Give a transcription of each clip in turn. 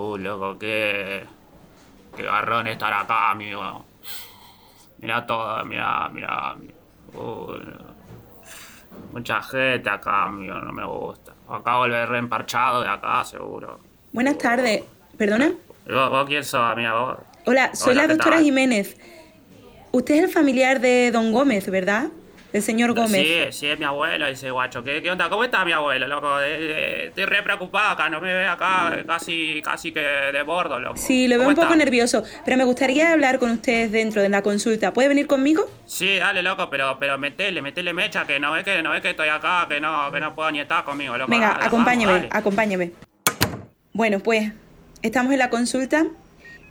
Uh, loco, qué. Qué garrón estar acá, amigo. Mira todo, mira, mira. Uh, mucha gente acá, amigo, no me gusta. Acá volver reemparchado de acá, seguro. Buenas tardes. ¿Perdona? ¿Vos, vos quién sos, amiga? ¿Vos? Hola, soy Hola, la ¿qué doctora tal? Jiménez. Usted es el familiar de don Gómez, ¿verdad? Del señor Gómez. Sí, sí, es mi abuelo, dice guacho. ¿Qué, qué onda? ¿Cómo está mi abuelo, loco? Eh, eh, estoy re preocupado acá, no me ve acá eh, casi, casi que de bordo, loco. Sí, lo veo ¿Cómo un poco está? nervioso, pero me gustaría hablar con ustedes dentro de la consulta. ¿Puede venir conmigo? Sí, dale, loco, pero, pero metele, metele mecha, que no ve que, no ve que estoy acá, que no, que no puedo ni estar conmigo, loco. Venga, Dale, acompáñeme, dale. acompáñeme. Bueno, pues estamos en la consulta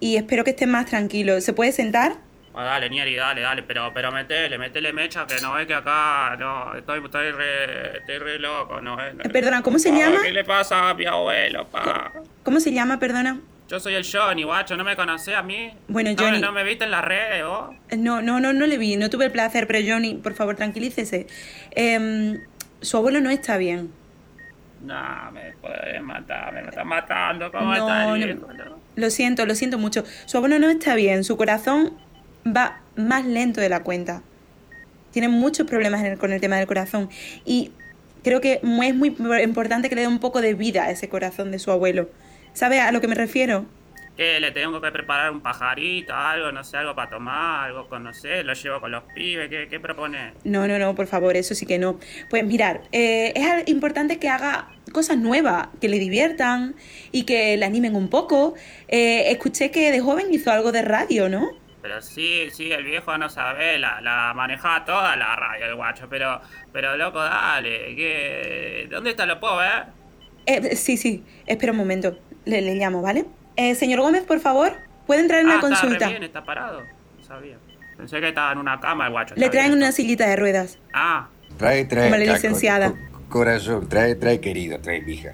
y espero que estén más tranquilos. ¿Se puede sentar? Ah, dale, Nieri, dale, dale, pero, pero metele, metele mecha, que no ve que acá, no, estoy, estoy re, estoy re loco, no ve. Eh, Perdona, ¿cómo se llama? ¿Qué le pasa a mi abuelo, pa? ¿Cómo se llama, perdona? Yo soy el Johnny, guacho, ¿no me conocés a mí? Bueno, ¿No Johnny. ¿No me viste en las redes, vos? Eh, No, no, no, no le vi, no tuve el placer, pero Johnny, por favor, tranquilícese. Em, su abuelo no está bien. No, me puedes matar, me está matando, ¿cómo No, está no. no? Lo siento, lo siento mucho. Su abuelo no está bien, su corazón va más lento de la cuenta. Tiene muchos problemas en el- con el tema del corazón. Y creo que es muy importante que le dé un poco de vida a ese corazón de su abuelo. ¿Sabe a lo que me refiero? ¿Qué? ¿Le tengo que preparar un pajarito, algo, no sé, algo para tomar, algo con, no sé, lo llevo con los pibes, ¿qué, qué propone? No, no, no, por favor, eso sí que no. Pues mirar, eh, es importante que haga cosas nuevas, que le diviertan y que le animen un poco. Eh, escuché que de joven hizo algo de radio, ¿no? Pero sí, sí, el viejo no sabe, la, la manejaba toda la radio, el guacho, pero, pero loco, dale, ¿qué? ¿Dónde está? ¿Lo puedo ver? Eh, sí, sí, espera un momento, le, le llamo, ¿vale? Eh, señor Gómez, por favor, ¿puede entrar en ah, la consulta? re bien, está parado, no sabía. Pensé que estaba en una cama el guacho. Le traen bien. una sillita de ruedas. Ah, Trae, trae. Como la licenciada. co- co- corazón, trae, trae, querido, trae, mija.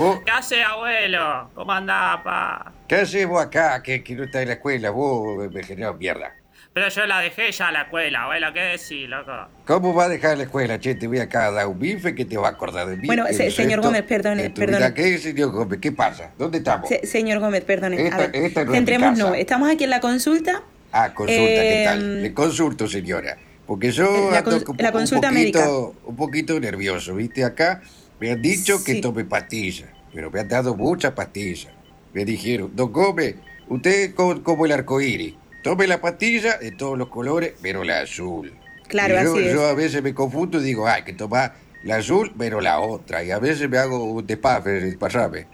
¿Vos ¿qué hace, abuelo? ¿Cómo andás, pa? qué haces vos acá que, que no estás en la escuela? Vos me generás mierda. Pero yo la dejé ya a la escuela, abuelo, ¿qué decís, loco? ¿Cómo vas a dejar la escuela, che? Te voy acá a dar un bife que te va a acordar de mí. Bueno, se- señor Gómez, perdone, perdone. ¿Qué, señor Gómez? ¿Qué pasa? ¿Dónde estamos? Se- señor Gómez, perdone. Esta- a ver, esta no es casa. Estamos aquí en la consulta. Ah, consulta, ¿qué Eh, tal? Le consulto, señora. Porque yo Eh, la ando cons- un, la po- un consulta poquito, médica. un poquito nervioso, ¿viste? Acá me han dicho que Sí. tome pastillas, pero me han dado muchas pastillas. Me dijeron, don Gómez, usted como el arco iris. Tome la pastilla de todos los colores, pero la azul. Claro, yo, así es. yo a veces me confundo y digo, ay, que tomar la azul, pero la otra. Y a veces me hago un despafe, pasame.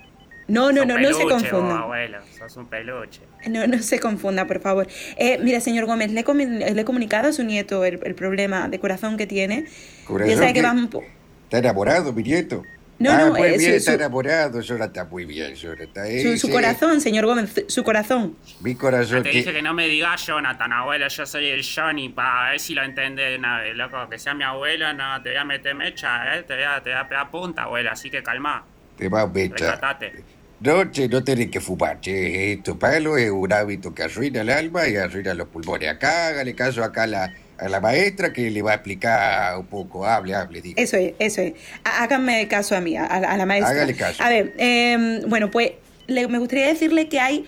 No, no, no, no se confunda. abuelo, sos un peluche. No, no se confunda, por favor. Eh, mira, señor Gómez, le he, le he comunicado a su nieto el, el problema de corazón que tiene. Corazón ya sabe que que- va un po- ¿Está enamorado, mi nieto? No, ah, no, muy bien, su- está enamorado, está muy bien, eh, su, su corazón, señor Gómez, su corazón. Mi Yo corazón te que... dije que no me digas Jonathan, abuelo, yo soy el Johnny, pa, a ver si lo entendés de una vez, loco, que sea mi abuelo, no, te voy a meter mecha, eh, te voy a, te voy a pegar punta, abuelo, así que calma, Te va a mecha. recatate. No, che, no tenés que fumar, che. Esto, palo, es un hábito que arruina el alma y arruina los pulmones. Acá, hágale caso acá a la, a la maestra que le va a explicar un poco. Hable, hable, diga. Eso es, eso es. Há- Háganme caso a mí, a, a la- maestra. Hágale caso. A ver, eh, bueno, pues le- me gustaría decirle que hay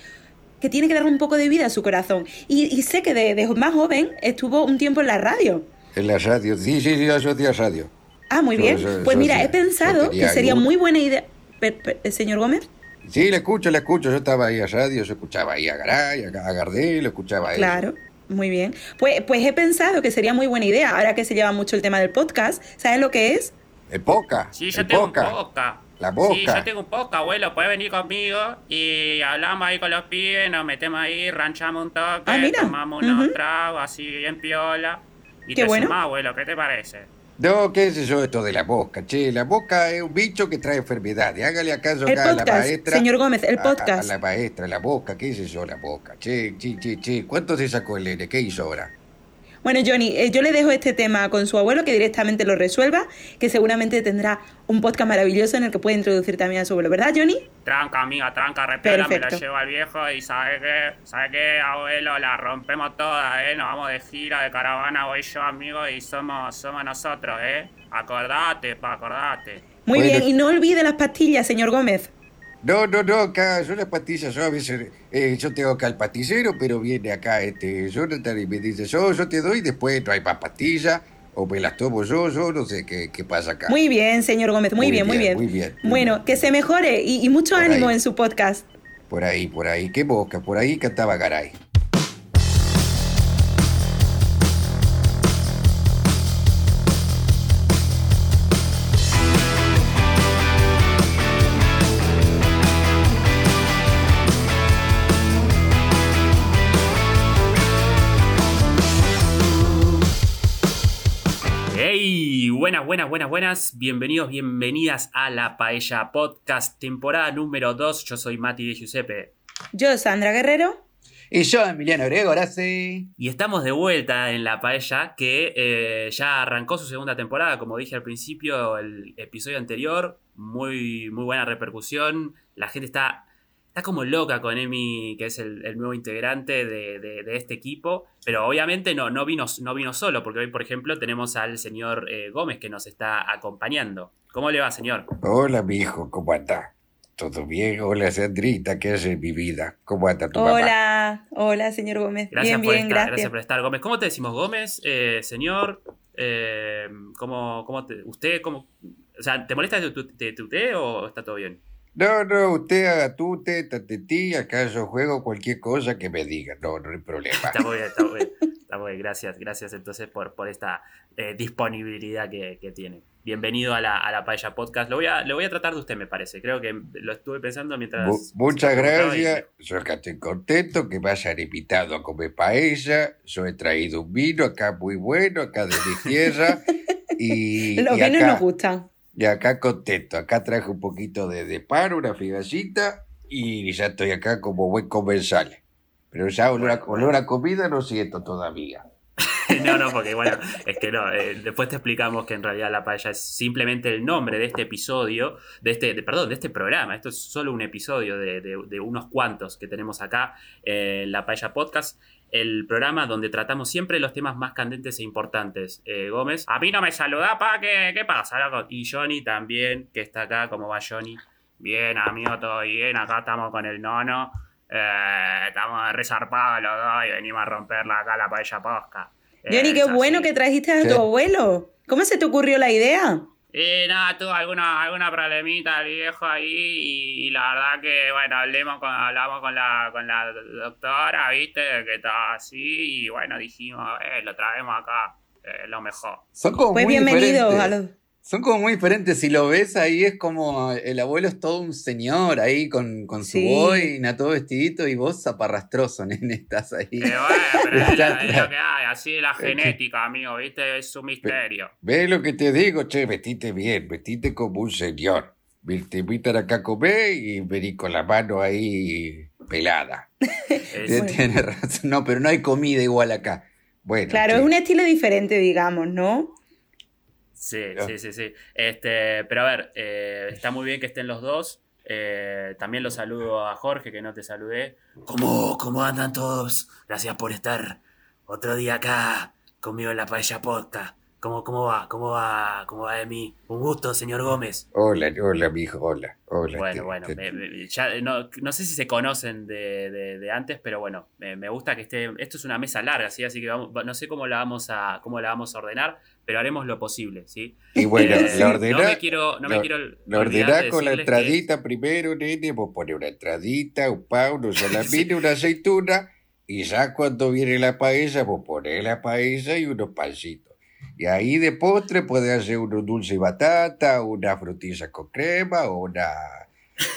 que tiene que darle un poco de vida a su corazón. Y, y sé que de, de más joven estuvo un tiempo en la radio. En la radio. Sí, sí, sí, yo hacía radio. Ah, muy bien. pues mira, he pensado que sería muy buena idea. Eh, señor Gómez. Sí, la escucho, la escucho. Yo estaba ahí a radio, yo escuchaba ahí a Garay, a a Gardel, lo escuchaba ahí. Claro, muy bien. Pues, pues he pensado que sería muy buena idea, ahora que se lleva mucho el tema del podcast. ¿Sabes lo que es? El poca. Sí, yo el tengo poca. un poca. La boca. Sí, yo tengo un poca, abuelo, puedes venir conmigo y hablamos ahí con los pibes, nos metemos ahí, ranchamos un toque, Ah, mira. tomamos unos Ujú. tragos así bien piola. Y Qué te bueno. sumás, abuelo, ¿qué te parece? No, ¿qué es eso esto de la mosca? Che, la mosca es un bicho que trae enfermedades. Hágale acaso acá a la maestra. señor Gómez, el a- podcast. A, la maestra, la mosca. ¿Qué es eso, la mosca? Che, che, che, che. ¿Cuánto se sacó el nene? ¿Qué hizo ahora? Bueno, Johnny, eh, yo le dejo este tema con su abuelo que directamente lo resuelva, que seguramente tendrá un podcast maravilloso en el que puede introducir también a su abuelo, ¿verdad, Johnny? Tranca, amiga, tranca, repela, me lo llevo al viejo y ¿sabe qué? ¿Sabe qué, abuelo? La rompemos todas, ¿eh? Nos vamos de gira, de caravana, voy yo, amigo, y somos, somos nosotros, ¿eh? Acordate, pa, acordate. Muy Bueno. bien, y no olvide las pastillas, señor Gómez. No, no, no, acá son las pastillas, yo a veces, eh, yo tengo acá el pasticero, pero viene acá este Jonathan y me dice, yo, yo te doy, después no hay más pastillas, o me las tomo yo, yo no sé qué, qué pasa acá. Muy bien, señor Gómez, muy, Muy bien, muy bien, muy bien, bueno, que se mejore y, y mucho Por ánimo ahí. en su podcast. Por ahí, por ahí, qué boca, por ahí cantaba Garay. Buenas, buenas, buenas, buenas. Bienvenidos, bienvenidas a La Paella Podcast, temporada número 2. Yo soy Mati de Giuseppe. Yo, Sandra Guerrero. Y yo, Emiliano Grego, ahora sí. Y estamos de vuelta en La Paella, que eh, ya arrancó su segunda temporada, como dije al principio, el episodio anterior. Muy, muy buena repercusión. La gente está, está como loca con Emi, que es el, el nuevo integrante de, de- de este equipo. Pero obviamente no, no, vino, no vino solo, porque hoy, por ejemplo, tenemos al señor eh, Gómez que nos está acompañando. ¿Cómo le va, señor? Hola, mi hijo, ¿cómo anda? ¿Todo bien? Hola, Sandrita, ¿qué hace mi vida? ¿Cómo anda tu mamá? Hola, hola, señor Gómez. Gracias bien, por bien, estar, gracias. gracias por estar, Gómez. ¿Cómo te decimos, Gómez? Eh, señor, eh, ¿cómo, cómo te- usted, cómo, o sea, ¿te molesta de tu, de tu té o está todo bien? No, no, usted haga tú, teta, tetí, acá yo juego cualquier cosa que me diga, no, no hay problema. Está muy bien, está muy bien. Está muy bien. Gracias, gracias entonces por, por esta eh, disponibilidad que, que tiene. Bienvenido a la, a la Paella Podcast. Lo voy, a, lo voy a tratar de usted, me parece. Creo que lo estuve pensando mientras... Mu- muchas preguntaba y- gracias, yo acá estoy contento que me hayan invitado a comer paella, yo he traído un vino acá muy bueno, acá de mi tierra, y, Los y vinos acá, nos gustan. Y acá contento, acá traje un poquito de, de pan, una figacita, y ya estoy acá como buen comensal. Pero ya olor a, olor a comida no siento todavía. No, no, porque bueno, es que no. eh, después te explicamos que en realidad la paella es simplemente el nombre de este episodio, de este, perdón, de este programa. Esto es solo un episodio de, unos cuantos que tenemos acá eh, en la paella podcast. El programa donde tratamos siempre los temas más candentes e importantes. Eh, Gómez, a mí no me saluda, pa, ¿qué, qué pasa? Y Johnny también, que está acá. ¿Cómo va Johnny? Bien, amigo, todo bien. Acá estamos con el nono. Eh, estamos resarpados los dos y venimos a romperla acá la paella posca. Johnny, qué bueno que trajiste a tu abuelo. ¿Cómo se te ocurrió la idea? Y nada, tuvo alguna, alguna problemita el viejo ahí y, y la verdad que, bueno, hablemos con, hablamos con la, con la doctora, viste, que estaba así y bueno, dijimos, eh, lo traemos acá, eh, lo mejor. Son como Pues muy a los... Son como muy diferentes. Si lo ves ahí, es como el abuelo es todo un señor ahí con, con su Sí. boina, todo vestidito, y vos zaparrastroso, nene, estás ahí. Eh, bueno, pero es, lo- es lo claro. que hay, así es la genética, amigo, viste, es un misterio. ¿Ves lo que te digo? Che, vestite bien, vestite como un señor. Te invitan acá a comer y vení con la mano ahí pelada. Es- Tienes razón. No, pero no hay comida igual acá. Bueno, Claro, che, es un estilo diferente, digamos, ¿no? Sí, sí, sí, sí. Este, pero a ver, eh, está muy bien que estén los dos. Eh, también los saludo a Jorge, que no te saludé. ¿Cómo, ¿Cómo andan todos? Gracias por estar otro día acá conmigo en la Paella Podcast. ¿Cómo, ¿Cómo va? ¿Cómo va? ¿Cómo va de mí? Un gusto, señor Gómez. Hola, hola, mijo, hola, hola. Bueno, te- bueno, te- me- me- ya, no, no sé si se conocen de, de- de antes, pero bueno, me, me gusta que esté. Esto es una mesa larga, ¿sí? Así que vamos- no sé cómo la vamos a, cómo la vamos a ordenar, pero haremos lo posible, ¿sí? Y bueno, Eh, la ordená, no me quiero, no me la- quiero la olvidar ordená de con la decirles que- entradita primero, nene. Vos pones una entradita, un pan, unos salamines, una aceituna. Y ya cuando viene la paella, vos pones la paella y unos pancitos. Y ahí de postre puedes hacer unos dulce y batata, una frutilla con crema o una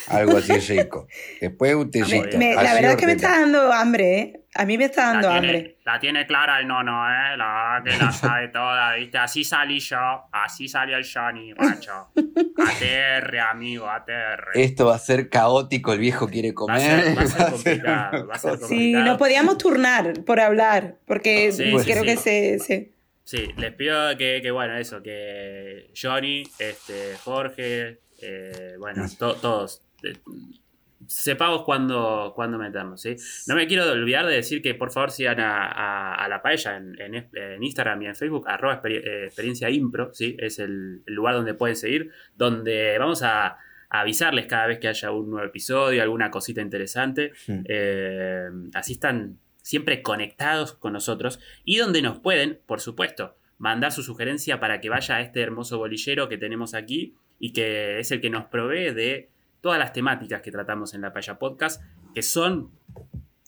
algo así rico. Después un tecito. me- la verdad es que me está dando hambre, ¿eh? A mí me está dando la hambre. tiene, la tiene clara el nono, ¿eh? La verdad que la sabe toda, ¿viste? Así salí yo, así salió el Johnny, macho. ATR, amigo, ATR. Esto va a ser caótico, el viejo quiere comer. va a ser va a ser complicado, va a ser cosa. Sí, complicado. nos podíamos turnar por hablar, porque Sí, creo sí. que se, se- Sí, les pido que, que, bueno, eso, que Johnny, este, Jorge, eh, bueno, to- todos, eh, sepamos cuándo, cuándo meternos, ¿sí? No me quiero olvidar de decir que por favor sigan a, a- a la paella en, en, en Instagram y en Facebook, arroba exper- eh, experiencia impro, ¿sí? Es el, el lugar donde pueden seguir, donde vamos a, avisarles cada vez que haya un nuevo episodio, alguna cosita interesante. Así están siempre conectados con nosotros y donde nos pueden, por supuesto, mandar su sugerencia para que vaya a este hermoso bolillero que tenemos aquí y que es el que nos provee de todas las temáticas que tratamos en la Paya Podcast, que son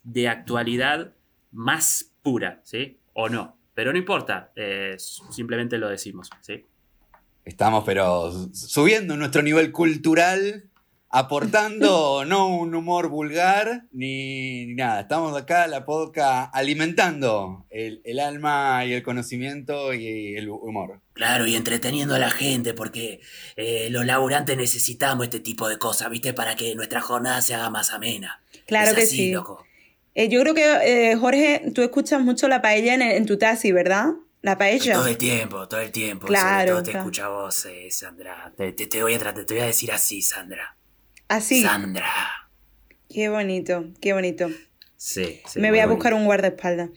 de actualidad más pura, ¿sí? O no. Pero no importa, eh, simplemente lo decimos, ¿sí? Estamos, pero subiendo nuestro nivel cultural, aportando no un humor vulgar ni, ni nada. Estamos acá, la podcast, alimentando el, el alma y el conocimiento y el humor. Claro, y entreteniendo a la gente, porque eh, los laburantes necesitamos este tipo de cosas, ¿viste? Para que nuestra jornada se haga más amena. Claro Es que así, sí. loco. Eh, yo creo que, eh, Jorge, tú escuchas mucho la paella en, en tu taxi, ¿verdad? La paella. Todo el tiempo, todo el tiempo. Claro, Sobre todo te claro. escucha vos, eh, Sandra. Te, te- te voy a te voy a decir así, Sandra. Así. Sandra. Qué bonito, qué bonito. Sí. sí, Me voy a bonito. buscar un guardaespaldas.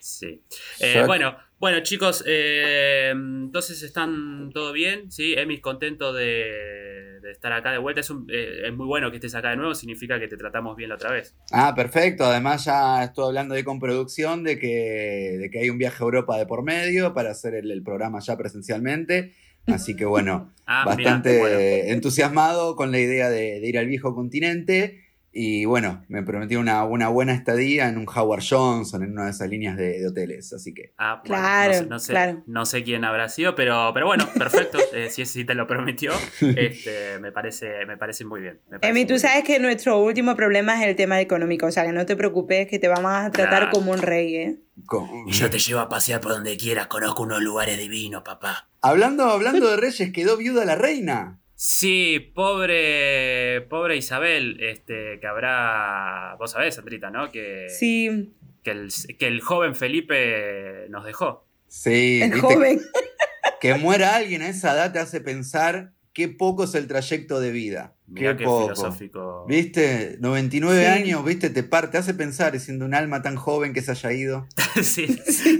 Sí. Eh, bueno, bueno, chicos, eh, entonces están todo bien, ¿sí? Emis contento de, de estar acá de vuelta. Es, un- eh, es muy bueno que estés acá de nuevo, significa que te tratamos bien la otra vez. Ah, perfecto. Además ya estuve hablando ahí con producción de que, de que hay un viaje a Europa de por medio para hacer el, el programa ya presencialmente. Así que bueno, Ah, mirá, bastante bueno. entusiasmado con la idea de, de ir al viejo continente. Y bueno, me prometió una, una buena estadía en un Howard Johnson, en una de esas líneas de, de hoteles. Así que Ah, bueno, Claro, no sé, no sé, claro. no sé quién habrá sido, pero, pero bueno, perfecto. eh, si, si te lo prometió, este, me, parece, me parece muy bien. parece Emi, muy tú bien. sabes que nuestro último problema es el tema económico, o sea que no te preocupes que te vamos a tratar Claro. como un rey, ¿eh? con- yo te llevo a pasear por donde quieras, conozco unos lugares divinos, papá. hablando, hablando de reyes, quedó viuda la reina. Sí, pobre, pobre Isabel, este, que habrá, vos sabés, Sandrita, ¿no? Que, Sí, que, el, que el joven Felipe nos dejó. Sí, el viste, joven. que muera alguien a esa edad te hace pensar qué poco es el trayecto de vida. Mirá qué qué poco. filosófico. ¿Viste? 99 Sí. años, ¿viste? Te, par- te hace pensar, siendo un alma tan joven que se haya ido. sí,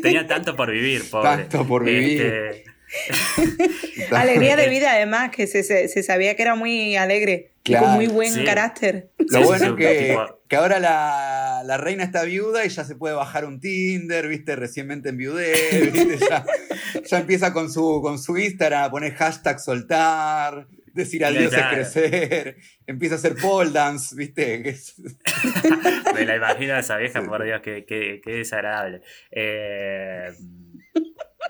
tenía tanto por vivir, pobre. Tanto por vivir. Este, Alegría de vida, además, que se, se- se sabía que era muy alegre y con muy buen sí. carácter. Lo Sí, bueno sí, es que, que ahora la, la reina está viuda y ya se puede bajar un Tinder, ¿viste? Recientemente enviudé, ¿viste? Ya, ya empieza con su, con su Instagram a poner hashtag soltar, decir adiós es crecer, empieza a hacer pole dance, ¿viste? Me la imagino a esa vieja, por Dios, qué, qué- qué desagradable. Eh,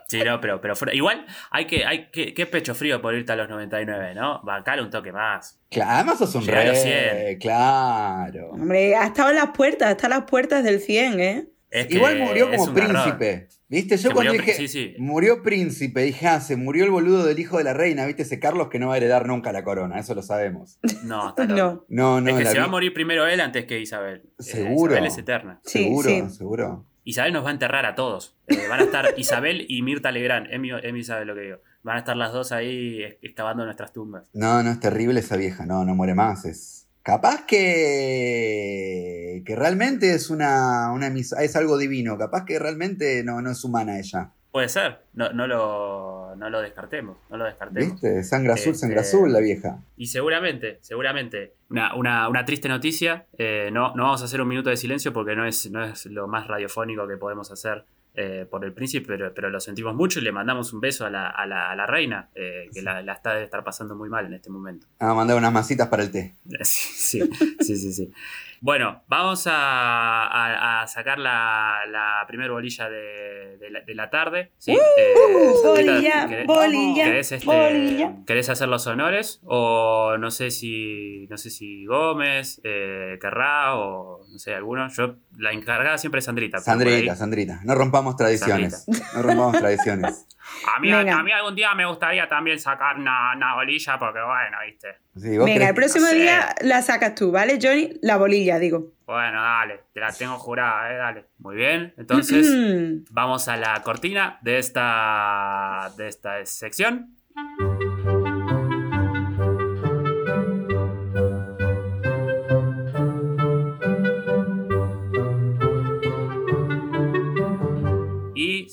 sí, no, pero, pero igual hay que, hay que, qué pecho frío por irte a los 99, ¿no? Bancar un toque más. Claro, además sos un Llegar a los rey, claro. Hombre, ha estado en las puertas, está a las puertas del 100, ¿eh? Es que Igual murió como príncipe. ¿Viste? Yo Que cuando murió dije, sí, sí. murió príncipe, dije, ah, se murió el boludo del hijo de la reina, ¿viste? Ese Carlos que no va a heredar nunca la corona, eso lo sabemos. No, está. No. No, no, es que se va a morir primero él antes que Isabel. Eh, Seguro. Isabel es eterna. Sí, seguro, sí. seguro. Isabel nos va a enterrar a todos. Eh, van a estar Isabel y Mirta Legrand. Emi, Emi sabe lo que digo. Van a estar las dos ahí ex- excavando nuestras tumbas. No, no, es terrible esa vieja, no, no muere más. Es capaz que, que realmente es una, una es algo divino, capaz que realmente no, no es humana ella. Puede ser. No, no, lo, no lo descartemos. No lo descartemos. ¿Viste? Sangre azul, Este- sangre azul la vieja. Y seguramente, seguramente, una, una- una triste noticia. eh, no, no vamos a hacer un minuto de silencio porque no es, no es lo más radiofónico que podemos hacer eh, por el príncipe, pero, pero lo sentimos mucho y le mandamos un beso a la, a la- a la reina, eh, que la, la está debe estar pasando muy mal en este momento. Ah, mandar unas masitas para el té. Sí, sí, sí, sí. sí. Bueno, vamos a, a- a sacar la, la primer bolilla de, de la, de la tarde. ¿sí? Eh, Sandrita, bolilla, ¿querés- bolilla, ¿Querés, este, bolilla. ¿Querés hacer los honores? O no sé si. No sé si Gómez eh, querrá o no sé, alguno. Yo, la encargada siempre es Sandrita. Sandrita, Sandrita. No rompamos tradiciones. No rompamos tradiciones. A mí, Venga. a mí algún día me gustaría también sacar una, una bolilla porque, bueno, viste. Sí, ¿vos Venga, el próximo no sé. día la sacas tú, ¿vale, Johnny? La bolilla, digo. Bueno, dale, te la tengo jurada, eh, dale. Muy bien, entonces. Vamos a la cortina de esta, de esta sección.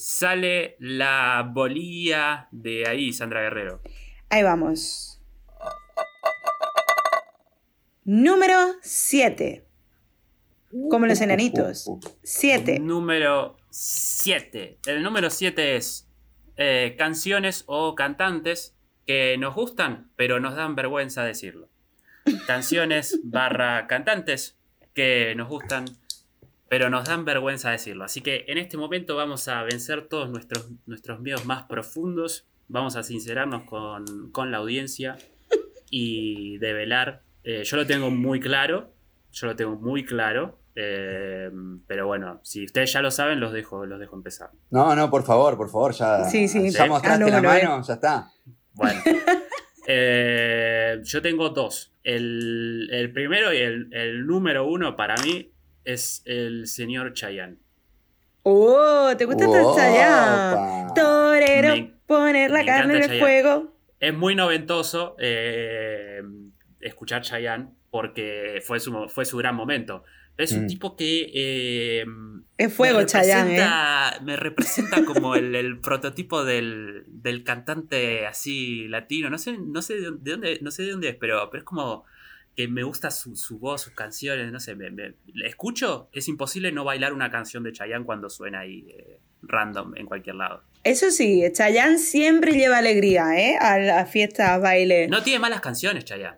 Sale la bolilla de ahí, Sandra Guerrero. Ahí vamos. Número 7. Como los enanitos. 7. Número 7. El número 7 es eh, canciones o cantantes que nos gustan, pero nos dan vergüenza decirlo. Canciones barra cantantes que nos gustan, pero nos dan vergüenza decirlo. Así que en este momento vamos a vencer todos nuestros, nuestros miedos más profundos, vamos a sincerarnos con, con la audiencia y develar. Eh, yo lo tengo muy claro, yo lo tengo muy claro, eh, pero bueno, si ustedes ya lo saben, los dejo, los dejo empezar. No, no, por favor, por favor, ya. Sí, sí. Ya mostraste la mano, ya está. Bueno, eh, yo tengo dos. El, el primero y el, el número uno para mí es el señor Chayanne. Oh, ¿te gusta Opa. Chayanne? Torero, Me- poner la carne en el fuego. Es muy noventoso eh, escuchar Chayanne porque fue su, fue su gran momento. Es un Mm. tipo que... eh, Es fuego, me Chayanne, ¿eh? Me representa como el, el prototipo del, del cantante así latino. No sé, no sé de dónde, no sé de dónde es, pero, pero es como que me gusta su, su voz, sus canciones, no sé, me, escucho, es imposible no bailar una canción de Chayanne cuando suena ahí eh, random en cualquier lado. Eso sí, Chayanne siempre lleva alegría, ¿eh? A las fiestas, a baile. No tiene malas canciones, Chayanne.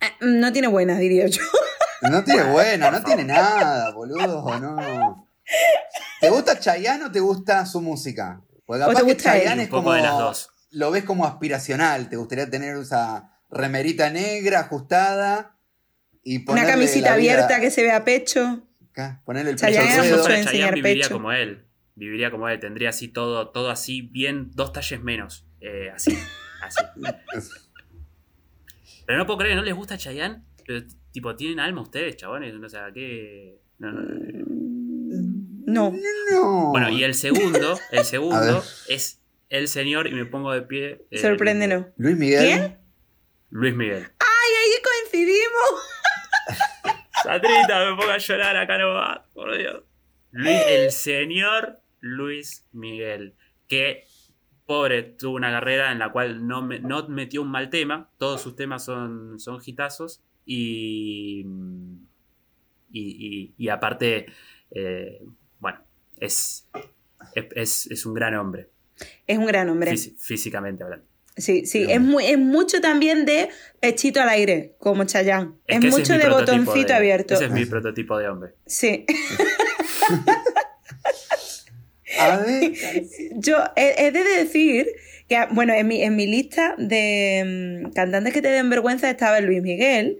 Eh, No tiene buenas, diría yo. No tiene buena, no tiene nada, boludo, no. ¿Te gusta Chayanne o te gusta su música? Porque ¿O te capaz que gusta él? Chayanne Un es poco como. de las dos. Lo ves como aspiracional. Te gustaría tener esa remerita negra ajustada y Una camisita abierta que se vea pecho. acá, ponerle el Chayanne pecho Chayanne, enseñar viviría pecho. como él. Viviría como él. Tendría así todo, todo así, bien, dos talles menos. Eh, así, así. Pero no puedo creer, ¿no les gusta Chayanne? Pero, tipo, ¿tienen alma ustedes, chabones? O sea, ¿qué...? No, no, no. No. No. Bueno, y el segundo, el segundo es el señor, y me pongo de pie. eh, Sorpréndenos. Luis Miguel. ¿Quién? Luis Miguel. ¡Ay, ahí coincidimos! Sandrita, me pongo a llorar acá nomás, por Dios. Luis, el señor Luis Miguel, que pobre tuvo una carrera en la cual no, me- no metió un mal tema, todos sus temas son, son hitazos y, y, y- y aparte, eh, bueno, es, es, es- es un gran hombre, Es un gran hombre. físi- físicamente hablando. Sí, sí. Es, muy, es mucho también de pechito al aire, como Chayanne. Es, mucho de botoncito de- abierto. Ese es mi prototipo de hombre. Sí. A ver. Yo he, he de decir que, bueno, en mi, en mi lista de mm, cantantes que te den vergüenza estaba el Luis Miguel,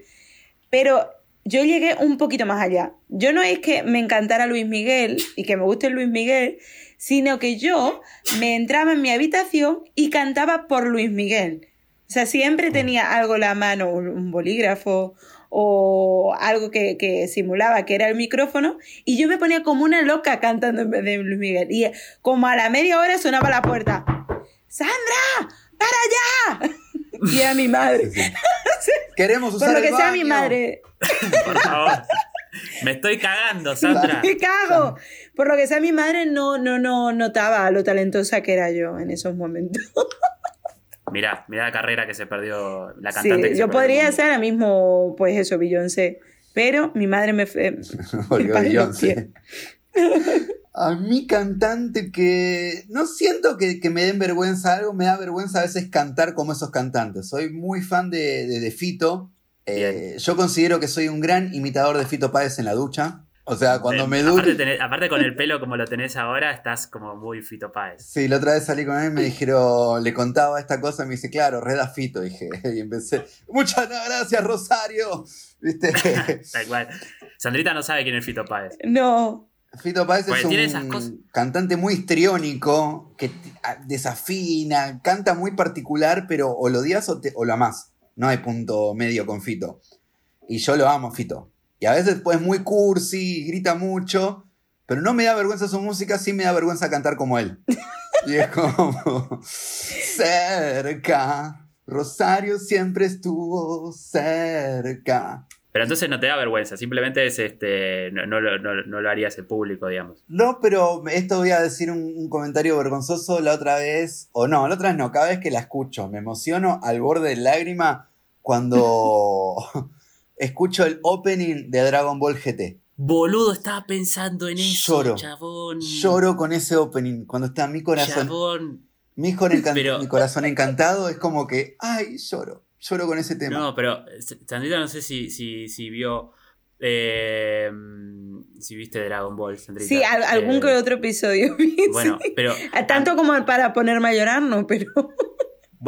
pero yo llegué un poquito más allá. Yo no es que me encantara Luis Miguel y que me guste Luis Miguel, sino que yo me entraba en mi habitación y cantaba por Luis Miguel. O sea, siempre tenía algo en la mano, un bolígrafo o algo que, que simulaba que era el micrófono, y yo me ponía como una loca cantando en vez de Luis Miguel. Y como a la media hora sonaba la puerta. ¡Sandra! ¡Para allá! Y era mi madre. Queremos usar Por lo que el sea mi madre. Por favor. Me estoy cagando, Sandra. ¡Me cago! Por lo que sea mi madre no, no, no notaba lo talentosa que era yo en esos momentos. Mirá, mirá la carrera que se perdió, la Sí, cantante que se yo podría ser ahora mismo, pues eso, Beyoncé. Pero mi madre me... fe- Beyoncé. A mi cantante que no siento que, que me den vergüenza algo, me da vergüenza a veces cantar como esos cantantes. Soy muy fan de, de, de Fito. Eh, yo considero que soy un gran imitador de Fito Páez en la ducha. O sea, cuando Eh, me aparte, ducho. tenés- aparte con el pelo como lo tenés ahora, estás como muy Fito Páez. Sí, la otra vez salí con él y me dijeron, le contaba esta cosa y me dice, claro, reda Fito, dije. Y empecé, muchas gracias, Rosario. ¿Viste? Tal cual. Sandrita no sabe quién es Fito Páez. No. Fito Páez es un cantante muy histriónico, que desafina, canta muy particular, pero o lo odias o, te- o lo amás. No hay punto medio con Fito. Y yo lo amo, Fito. Y a veces pues muy cursi, grita mucho, pero no me da vergüenza su música, sí me da vergüenza cantar como él. Y es como cerca. Rosario siempre estuvo cerca. Pero entonces no te da vergüenza, simplemente es este. No, no lo- no- no lo harías en público, digamos. No, pero esto voy a decir un, un comentario vergonzoso la otra vez, o no, la otra vez no, cada vez que la escucho, me emociono al borde de lágrima cuando escucho el opening de Dragon Ball GT. Boludo, estaba pensando en eso, Lloro. chabón. Lloro con ese opening. Cuando está mi corazón, Chabón. mi, cor- Pero- mi corazón encantado, es como que, ay, lloro. Lloro con ese tema. No, pero eh, Sandrita no sé si, si, si vio. eh, si viste Dragon Ball, Sandrita. Sí, al- algún Eh, que otro episodio. vi, Bueno, sí. pero Tanto como para ponerme a llorar, no, pero.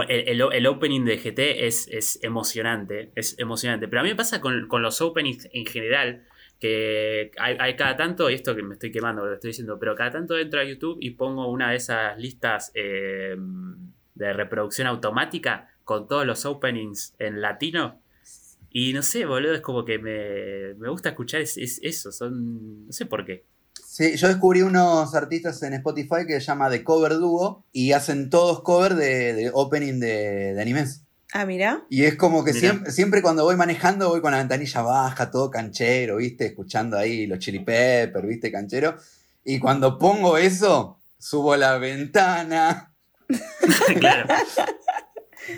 El, el- el opening de GT es, es emocionante, es emocionante. Pero a mí me pasa con, con los openings en general, que hay, hay cada tanto, y esto que me estoy quemando, lo estoy diciendo, pero cada tanto entro a YouTube y pongo una de esas listas eh, de reproducción automática con todos los openings en latino. Y no sé, boludo, es como que me, me gusta escuchar es, es- eso, son... no sé por qué. Sí, yo descubrí unos artistas en Spotify que se llama The Cover Duo y hacen todos cover de, de opening de, de animes. Ah, mira. Y es como que siempre, siempre cuando voy manejando voy con la ventanilla baja, todo canchero, ¿viste? Escuchando ahí los chili pepper, ¿viste? Canchero. Y cuando pongo eso, subo la ventana claro.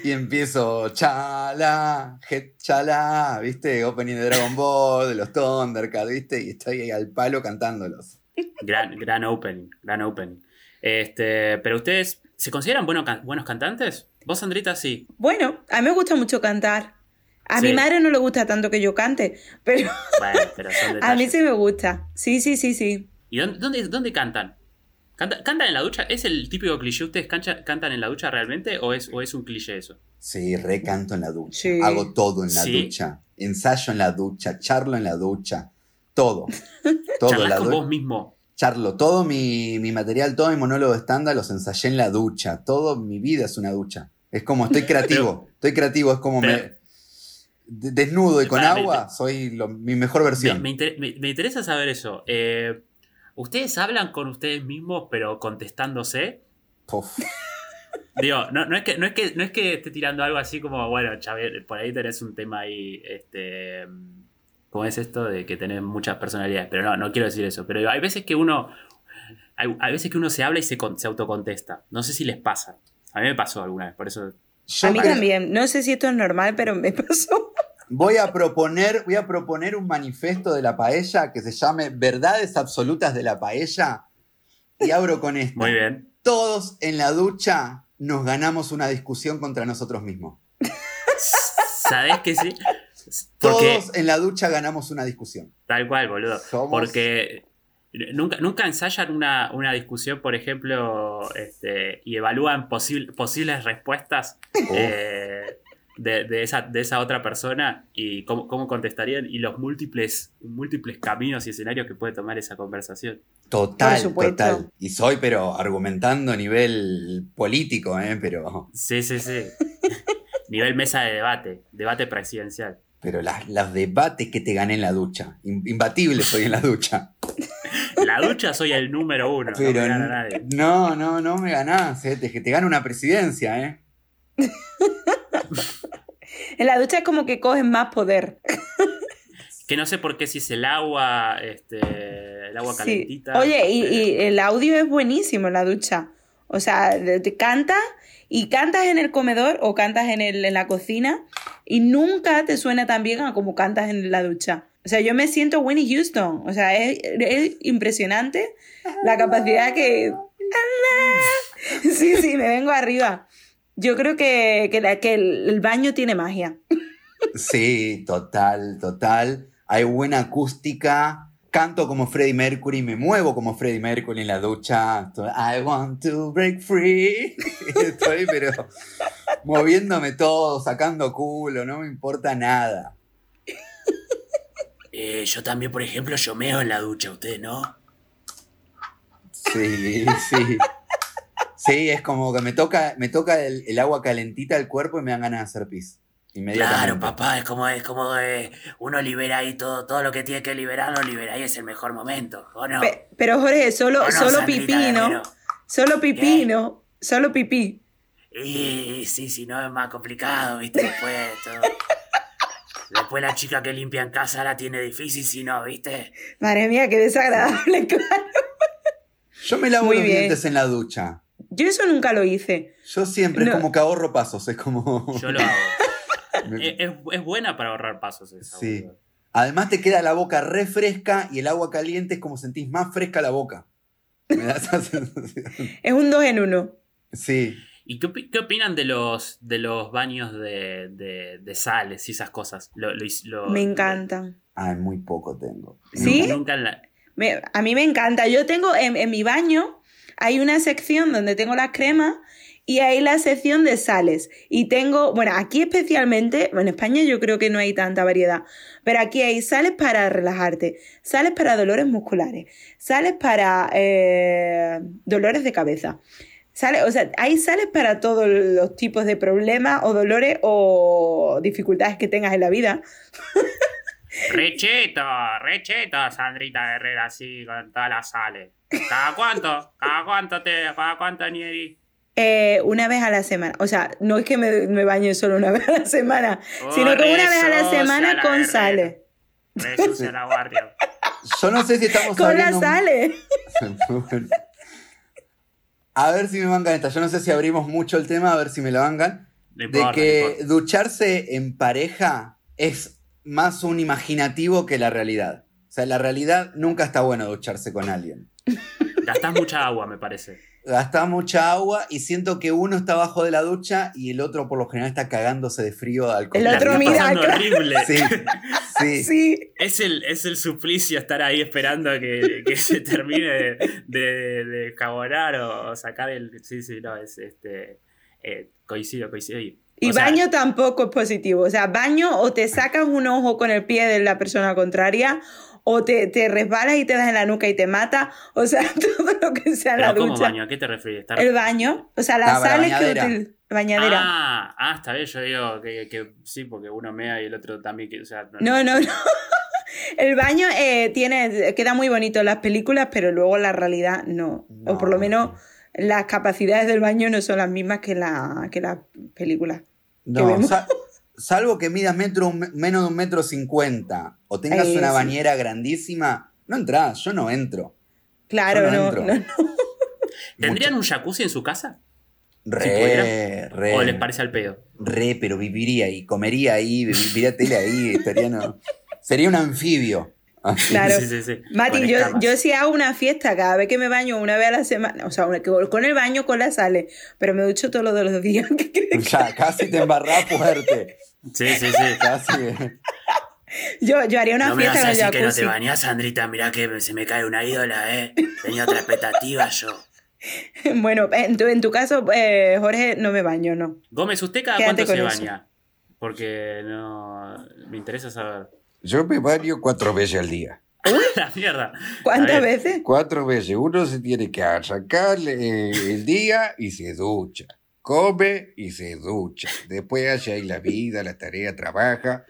Y empiezo chala, het chala, ¿viste? Opening de Dragon Ball, de los Thundercats, ¿viste? Y estoy ahí al palo cantándolos. Gran, gran opening, gran opening. Este, pero ustedes, ¿se consideran bueno can- buenos cantantes? Vos, Sandrita, sí. Bueno, a mí me gusta mucho cantar. A Sí. mi madre no le gusta tanto que yo cante, pero Bueno, pero son a mí sí me gusta. Sí, sí, sí, sí. ¿Y dónde, dónde, dónde cantan? ¿Canta- ¿Cantan en la ducha? ¿Es el típico cliché? ¿Ustedes cancha- cantan en la ducha realmente o es, o es un cliché eso? Sí, recanto en la ducha. Sí. Hago todo en la Sí. ducha. Ensayo en la ducha, charlo en la ducha. Todo. Todo en ¿Charlas la con vos mismo? Charlo, todo mi, mi material, todo mi monólogo de estándar los ensayé en la ducha. Todo mi vida es una ducha. Es como, estoy creativo. estoy creativo, es como pero- me. de- Desnudo y con me- agua, soy lo- mi mejor Me, versión. me inter- me- me interesa saber eso. Eh, ¿Ustedes hablan con ustedes mismos pero contestándose? Puf. Digo, no, no, es que, no, es que, no es que esté tirando algo así como, bueno, Chávez, por ahí tenés un tema ahí, este, ¿cómo es esto? De que tenés muchas personalidades, pero no, no quiero decir eso, pero digo, hay veces que uno, hay, hay veces que uno se habla y se, se autocontesta, no sé si les pasa, a mí me pasó alguna vez, por eso, Yo A mí también. No sé si esto es normal, pero me pasó. Voy a proponer, voy a proponer un manifiesto de la paella que se llame Verdades Absolutas de la Paella. Y abro con esto. muy bien. Todos en la ducha nos ganamos una discusión contra nosotros mismos. ¿Sabés que sí? Porque, Todos en la ducha ganamos una discusión. tal cual, boludo, Somos- porque nunca, nunca ensayan una, una discusión, por ejemplo, este, y evalúan posible- posibles respuestas eh, de, de esa, de esa otra persona y cómo, cómo contestarían y los múltiples, múltiples caminos y escenarios que puede tomar esa conversación. Total, total. Y soy, pero argumentando a nivel político, ¿eh? Pero, Sí, sí, sí. Nivel mesa de debate, debate presidencial. pero las, los debates que te gané en la ducha. Im- Imbatible soy en la ducha. La ducha soy el número uno, no Pero me gana nadie. no, no, no me ganás. ¿eh? Te, te gana una presidencia, ¿eh? En la ducha es como que cogen más poder. Que no sé por qué si es el agua, este, el agua Sí. calentita. Oye, y, eh, y el audio es buenísimo en la ducha. O sea, te cantas y cantas en el comedor o cantas en, el, en la cocina y nunca te suena tan bien a como cantas en la ducha. O sea, yo me siento Winnie Houston. O sea, es, es impresionante la capacidad que... Sí, sí, me vengo arriba. Yo creo que, que, la- que el, el baño tiene magia. Sí, total, total. Hay buena acústica. Canto como Freddie Mercury, me muevo como Freddie Mercury en la ducha. I want to break free. Estoy, pero moviéndome todo, sacando culo, no me importa nada. eh, yo también, por ejemplo, yo meo en la ducha, usted, ¿no? Sí, sí. Sí, es como que me toca, me toca el, el agua calentita al cuerpo y me dan ganas de hacer pis. Inmediatamente. Claro, papá, es como, es como eh, uno libera ahí todo, todo lo que tiene que liberar, lo libera ahí, es el mejor momento, ¿o no? Pe- pero Jorge, solo, ¿O no, solo pipí, ¿no? Solo pipí, ¿Qué? ¿no? Solo pipí. Y sí, sí, no es más complicado, ¿viste? Después todo. Después la chica que limpia en casa la tiene difícil, si no, ¿viste? Madre mía, qué desagradable, claro. Yo me lavo Muy los bien. dientes en la ducha. Yo eso nunca lo hice. Yo siempre No. es como que ahorro pasos, es como. Yo lo hago. Es, es- buena para ahorrar pasos esa. Sí. boludo. Además te queda la boca re fresca y el agua caliente es como sentís más fresca la boca. Me da esa sensación. Es un dos en uno. Sí. ¿Y qué, qué opinan de los, de los baños de, de- de sales y esas cosas? Lo- lo- lo- Me encantan. Ay, muy poco tengo. ¿Sí? Nunca en la- Me- a mí me encanta. Yo tengo en, en mi baño, hay una sección donde tengo las cremas y hay la sección de sales. Y tengo, bueno, aquí especialmente, en España yo creo que no hay tanta variedad, pero aquí hay sales para relajarte, sales para dolores musculares, sales para eh, dolores de cabeza. Sales, o sea, hay sales para todos los tipos de problemas o dolores o dificultades que tengas en la vida. Recheto, recheto, Sandrita Herrera, así, con todas las sales. ¿Cada cuánto? ¿Cada cuánto te, cada cuánto, Nieri? Eh, una vez a la semana. O sea, no es que me, me bañe solo una vez a la semana, sino que una vez a la semana la con sales. Resucia la guardia. Yo no sé si estamos Con las abriendo sales. Bueno. A ver si me bancan esta. Yo no sé si abrimos mucho el tema, a ver si me la bancan. No De que ducharse en pareja es más un imaginativo que la realidad. O sea, la realidad nunca está bueno ducharse con alguien. Gastás mucha agua, me parece. Gasta mucha agua y siento que uno está abajo de la ducha y el otro por lo general está cagándose de frío al El otro mira horrible. Sí, sí. Sí. Es el, es el suplicio estar ahí esperando a que, que se termine de, de, o sacar el. Sí, sí, no, es este. eh, coincido, coincido. Y, Y o sea, baño tampoco es positivo. O sea, baño o te sacas un ojo con el pie de la persona contraria o te, te resbalas y te das en la nuca y te mata. O sea, todo lo que sea la ¿cómo ducha. baño? ¿A qué te refieres? Estar- El baño. O sea, las Ah, sales que util- Bañadera. Ah, ah, está bien, yo digo que, que sí, porque uno mea y el otro también. Que, o sea, No, no, no. El baño eh, tiene, queda muy bonito en las películas, pero luego la realidad no. o por lo No. menos las capacidades del baño no son las mismas que la que las películas. No, vemos. sa- salvo que midas metro, menos de un metro cincuenta o tengas una sí. bañera grandísima, no entras, yo no entro. Claro, no no, entro. no, no. ¿Tendrían un jacuzzi en su casa? Re, re, ¿O les parece al pedo? re, pero viviría ahí, comería ahí, viviría tele ahí, estaría no. Sería un anfibio. Claro. Sí, sí, sí. Mati, yo, yo sí hago una fiesta cada vez que me baño una vez a la semana, o sea, una- que con el baño con la sale, pero me ducho todos los, los días. ¿Qué crees? Ya, casi te embarrás fuerte. Sí, sí, sí. Casi. Yo, yo haría una no me fiesta vas a decir que no te bañás, Sandrita. Mirá que se me cae una ídola, ¿eh? Tenía otra expectativa yo. bueno, en tu, en tu caso, eh, Jorge, no me baño, no. Gómez, ¿usted cada Quédate cuánto se eso. baña? Porque no. Me interesa saber. Yo me baño cuatro veces al día. La mierda. ¿Cuántas veces? Cuatro veces. Uno se tiene que arrancar eh, el día y se ducha. Come y se ducha. Después hace ahí la vida, la tarea, trabaja.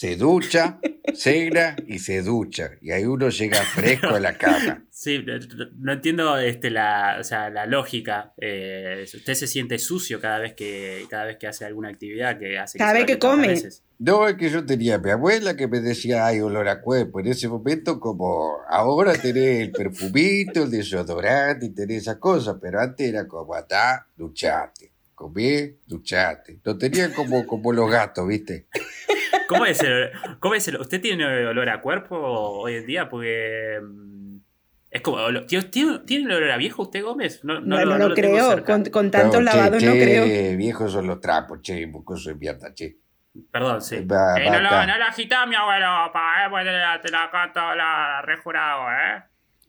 Se ducha, cena y se ducha. Y ahí uno llega fresco a la cama. Sí, no- no entiendo este, la, o sea, la lógica. Eh, usted se siente sucio cada vez que cada vez que hace alguna actividad que hace Cada vez que come. veces. No, es que yo tenía a mi abuela que me decía, ay, olor a cuerpo. En ese momento, como ahora tenés el perfumito, el desodorante y tenés esas cosas, pero antes era como, atá, duchate. Comé, duchate. Lo tenían como, como los gatos, ¿viste? ¿Cómo es el, cómo es el- ¿Usted tiene olor a cuerpo hoy en día? Porque. mm, Es como. ¿Tiene, tiene- olor a viejo usted, Gómez? No, No, no, lo, tengo creo. cerca. Con, con tantos No, che, lavados no che, creo. viejos son los trapos, che, mocoso de mierda, che. Perdón, sí. Va, Eh, no, lo, no lo agitá, mi abuelo, pa, eh, pues te la, te la canto la rejurado, eh.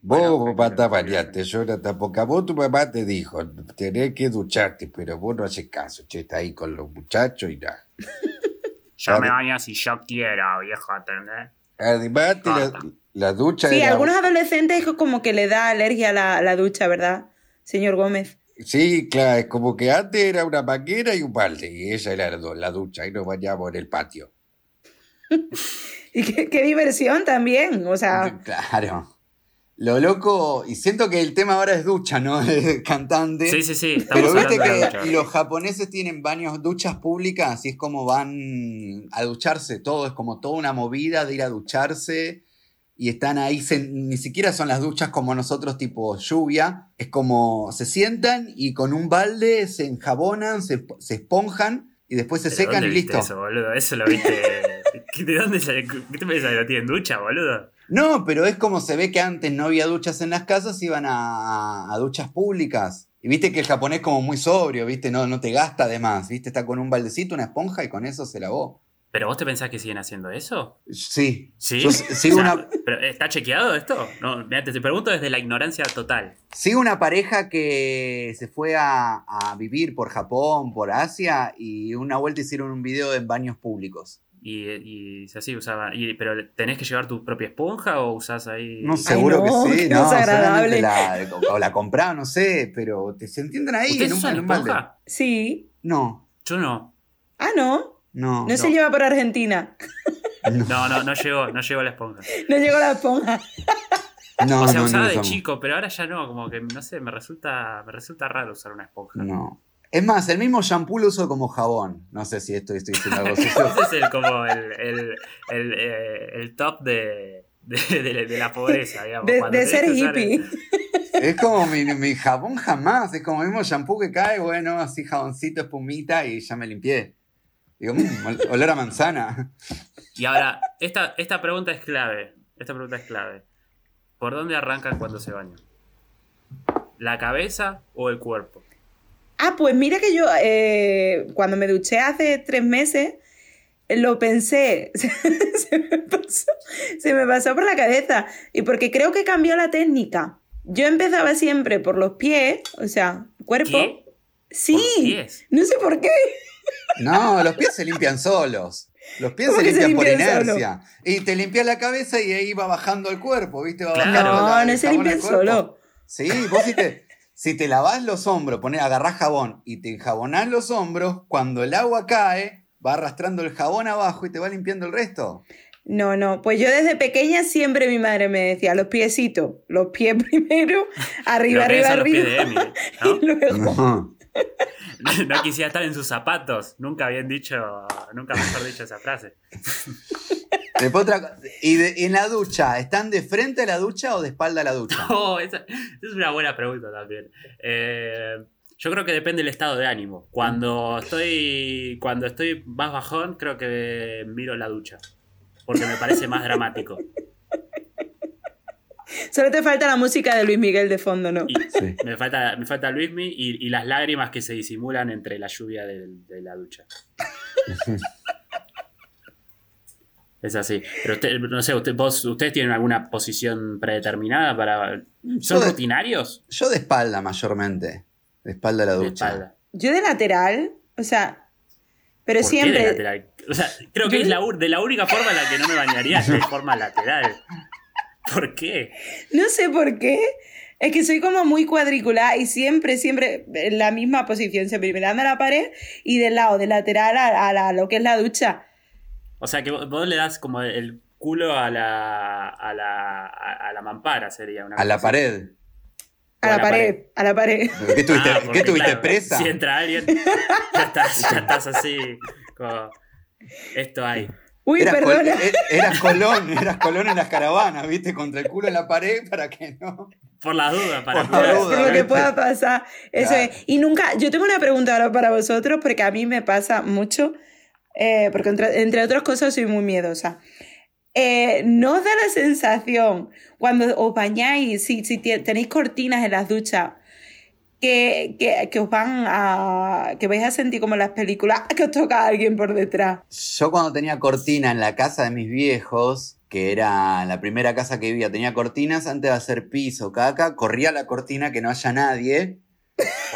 Vos Bueno, a bañarte, Jonathan, porque a vos tu mamá te dijo, tenés que ducharte, pero vos no haces caso, che, está ahí con los muchachos y nada. Yo me baño si yo quiero, viejo, ¿entendés? Además, la, ducha Sí, era- algunos adolescentes es como que le da alergia a la, la ducha, ¿verdad, señor Gómez? Sí, claro, es como que antes era una manguera y un balde, y esa era la ducha, y nos bañamos en el patio. Y qué, qué diversión también, o sea, Claro. Lo loco, y siento que el tema ahora es ducha, ¿no? Cantante. Sí, sí, sí. Pero viste que los japoneses tienen baños, duchas públicas, y es como van a ducharse, todo es como toda una movida de ir a ducharse, y están ahí, se- ni siquiera son las duchas como nosotros tipo lluvia, es como se sientan y con un balde se enjabonan, se, se esponjan, y después se ¿De secan y listo. Eso, boludo. Eso lo viste. ¿De dónde sale? ¿Qué te pensás que lo tienen ducha, boludo? No, pero es como se ve que antes no había duchas en las casas, iban a, a duchas públicas. Y viste que el japonés es como muy sobrio, viste, no, no te gasta además, viste, está con un baldecito, una esponja y con eso se lavó. ¿Pero vos te pensás que siguen haciendo eso? Sí. ¿Sí? Yo s- sigo, O sea, una, ¿pero ¿Está chequeado esto? No, te pregunto desde la ignorancia total. sigo una pareja que se fue a, a vivir por Japón, por Asia, y una vuelta hicieron un video en baños públicos. Y, y así usaban. Y, ¿Pero tenés que llevar tu propia esponja o usás ahí.? No, seguro no, que sí, no, solamente la, o, la compraron, no sé, pero te, se entienden ahí ¿Ustedes en un, usan en un balde. Sí. No, Yo no. Ah, no. no. No, se lleva por Argentina. no. No, no, no llegó, no llegó la esponja. No llegó la esponja. No, o sea, no, no usaba de chico, pero ahora ya no, como que, no sé, me resulta, me resulta raro usar una esponja. No. Es más, el mismo shampoo lo uso como jabón. No sé si esto estoy diciendo algo sucio. Ese es el, como el, el, el, eh, el top de, de, de- de la pobreza, digamos. De, ser el- hippie. Es como mi, mi jabón jamás. Es como el mismo shampoo que cae, bueno, así jaboncito, espumita y ya me limpié. Digo, "Mm, ol- olor a manzana. Y ahora, esta, esta pregunta es clave. Esta pregunta es clave. ¿Por dónde arrancan cuando se bañan? ¿La cabeza o el cuerpo? Ah, pues mira que yo eh, cuando me duché hace tres meses eh, lo pensé, se, me pasó, se me pasó por la cabeza y porque creo que cambió la técnica. Yo empezaba siempre por los pies, o sea, cuerpo. ¿Qué? Sí, ¿Por los pies? no sé por qué. No, los pies se limpian solos. Los pies ¿Cómo se limpian por inercia. Y te limpias la cabeza y ahí va bajando el cuerpo, ¿viste? Va Claro. bajando la- No, el no se limpian solo. Sí, vos si te, si te lavás los hombros, ponés, agarrás jabón y te enjabonás los hombros, cuando el agua cae, va arrastrando el jabón abajo y te va limpiando el resto. No, no, pues yo desde pequeña siempre mi madre me decía, los piecitos, los pies primero, arriba, arriba, son los pies de arriba. ¿no? Y luego, No. No quisiera estar en sus zapatos. Nunca habían dicho, nunca mejor dicho esa frase. Después otra co- y, de- en la ducha, ¿están de frente a la ducha o de espalda a la ducha? Oh, esa, esa es una buena pregunta también. Eh, yo creo que depende del estado de ánimo. Cuando estoy, cuando estoy más bajón, creo que miro la ducha. Porque me parece más dramático. solo te falta la música de Luis Miguel de fondo, ¿no? Y Sí. me falta, me falta Luismi y, y las lágrimas que se disimulan entre la lluvia del- de, la ducha. Es así. Pero usted, no sé, usted, vos- ¿ustedes tienen alguna posición predeterminada para. ¿Son Yo de- rutinarios? Yo de espalda mayormente. De espalda a la De ducha. espalda. Yo de lateral, o sea, pero ¿Por qué de siempre... lateral? O sea, creo que es la, de la única forma en la que no me bañaría es de forma lateral. ¿Por qué? No sé por qué. Es que soy como muy cuadriculada y siempre, siempre en la misma posición, siempre mirando a la pared y del lado, de lateral a, a la- lo que es la ducha. O sea, que vos, le das como el culo a la, a la, a, la mampara, sería una A la así. pared. A la, pared, a la pared. ¿Qué tuviste, Ah, ¿qué tuviste claro, presa? Si entra alguien, ya estás, ya estás así, como, esto hay. Uy, Eras, Col- perdona. eh, eras Colón, eras Colón en las caravanas, ¿viste? Contra el culo en la pared para que no. Por las dudas, para Por las poder- dudas. por lo que ¿viste? pueda pasar. Eso Claro. es. Y nunca, yo tengo una pregunta ahora para vosotros, porque a mí me pasa mucho, eh, porque entre, entre otras cosas soy muy miedosa. Eh, ¿No os da la sensación cuando os bañáis, si, si tenéis cortinas en las duchas, que, que, que os van a. que vais a sentir como en las películas que os toca a alguien por detrás? Yo cuando tenía cortina en la casa de mis viejos, que era la primera casa que vivía, tenía cortinas, antes de hacer piso, caca, corría la cortina que no haya nadie.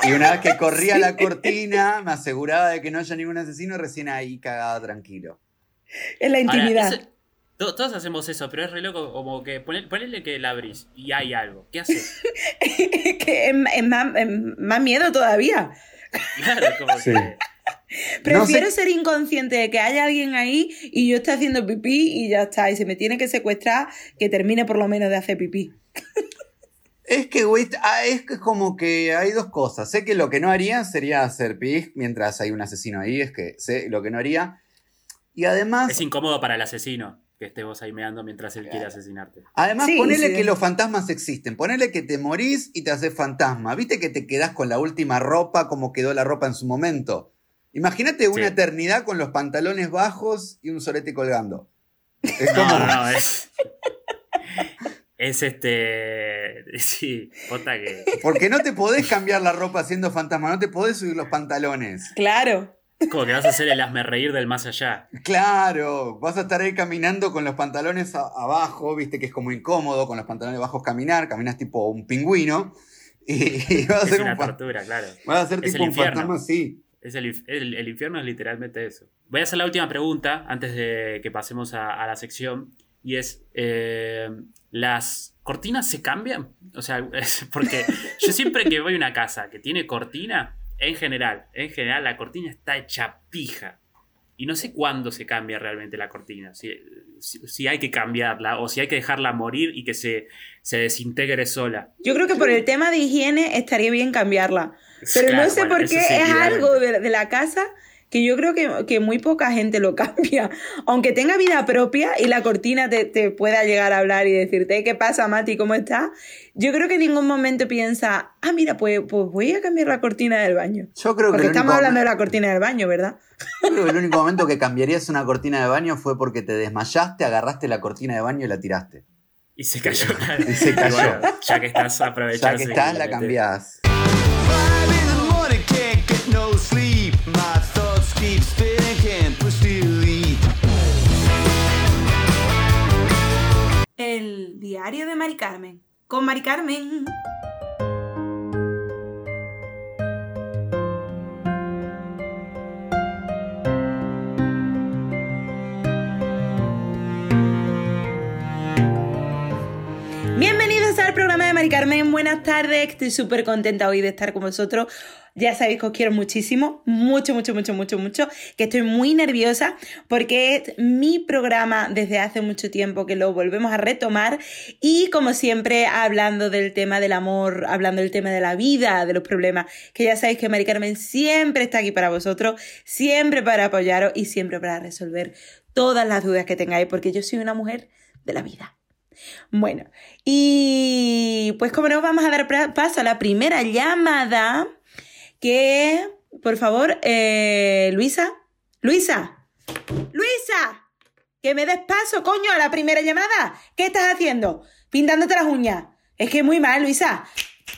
Y una vez que corría la cortina, me aseguraba de que no haya ningún asesino, recién ahí cagaba tranquilo. En la Ahora, intimidad. eso- to- todos hacemos eso, pero es re loco como que poner- ponerle que la abrís y hay algo. ¿Qué haces? que es, es más, es más miedo todavía. Claro, como Sí. que. Prefiero sé- ser inconsciente de que haya alguien ahí y yo esté haciendo pipí y ya está. Y se me tiene que secuestrar, que termine por lo menos de hacer pipí. Es que, güey, ah, es que como que hay dos cosas. Sé que lo que no haría sería hacer pis mientras hay un asesino ahí, es que sé lo que no haría. Y además, Es incómodo para el asesino que estés vos ahí meando mientras él quiere asesinarte. Además, Sí, ponele sí. que los fantasmas existen. Ponele que te morís y te haces fantasma. ¿Viste que te quedás con la última ropa como quedó la ropa en su momento? Imagínate una Sí. eternidad con los pantalones bajos y un solete colgando. Es No, como. no, no, es. Es este. Sí, posta que. Porque no te podés cambiar la ropa siendo fantasma, no te podés subir los pantalones. Claro. Como que vas a hacer el hazme reír del más allá. Claro, vas a estar ahí caminando con los pantalones a- abajo, viste que es como incómodo con los pantalones bajos caminar, caminas tipo un pingüino y, y vas a Es ser una un, tortura, claro. vas a ser tipo el un infierno. fantasma así. Es el, el- el infierno es literalmente eso. Voy a hacer la última pregunta antes de que pasemos a, a la sección. Y es, eh, ¿las cortinas se cambian? O sea, es porque yo siempre que voy a una casa que tiene cortina, en general, en general la cortina está hecha pija. Y no sé cuándo se cambia realmente la cortina. Si, si- si hay que cambiarla o si hay que dejarla morir y que se, se desintegre sola. Yo creo que por el tema de higiene estaría bien cambiarla. Pero Claro, no sé bueno, por qué sí, es algo de, de la casa que yo creo que, que muy poca gente lo cambia. Aunque tenga vida propia y la cortina te, te pueda llegar a hablar y decirte, ¿qué pasa, Mati? ¿Cómo estás? Yo creo que en ningún momento piensa, ah, mira, pues, pues voy a cambiar la cortina del baño. Yo creo que, Porque el estamos único, hablando de la cortina del baño, ¿verdad? yo creo que el único momento que cambiarías una cortina de baño fue porque te desmayaste, agarraste la cortina de baño y la tiraste. Y se cayó. Y se cayó. bueno, ya que estás Ya aprovechando. que estás, la cambiás. El diario de Mari Carmen. Con Mari Carmen. Mari Carmen. Buenas tardes. Estoy súper contenta hoy de estar con vosotros. Ya sabéis que os quiero muchísimo, mucho, mucho, mucho, mucho, mucho, que estoy muy nerviosa porque es mi programa desde hace mucho tiempo que lo volvemos a retomar y como siempre hablando del tema del amor, hablando del tema de la vida, de los problemas, que ya sabéis que Mari Carmen siempre está aquí para vosotros, siempre para apoyaros y siempre para resolver todas las dudas que tengáis porque yo soy una mujer de la vida. Bueno, y pues como no vamos a dar paso a la primera llamada, que por favor, eh, Luisa, Luisa, Luisa, que me des paso, coño, a la primera llamada. ¿Qué estás haciendo? Pintándote las uñas. Es que muy mal, Luisa.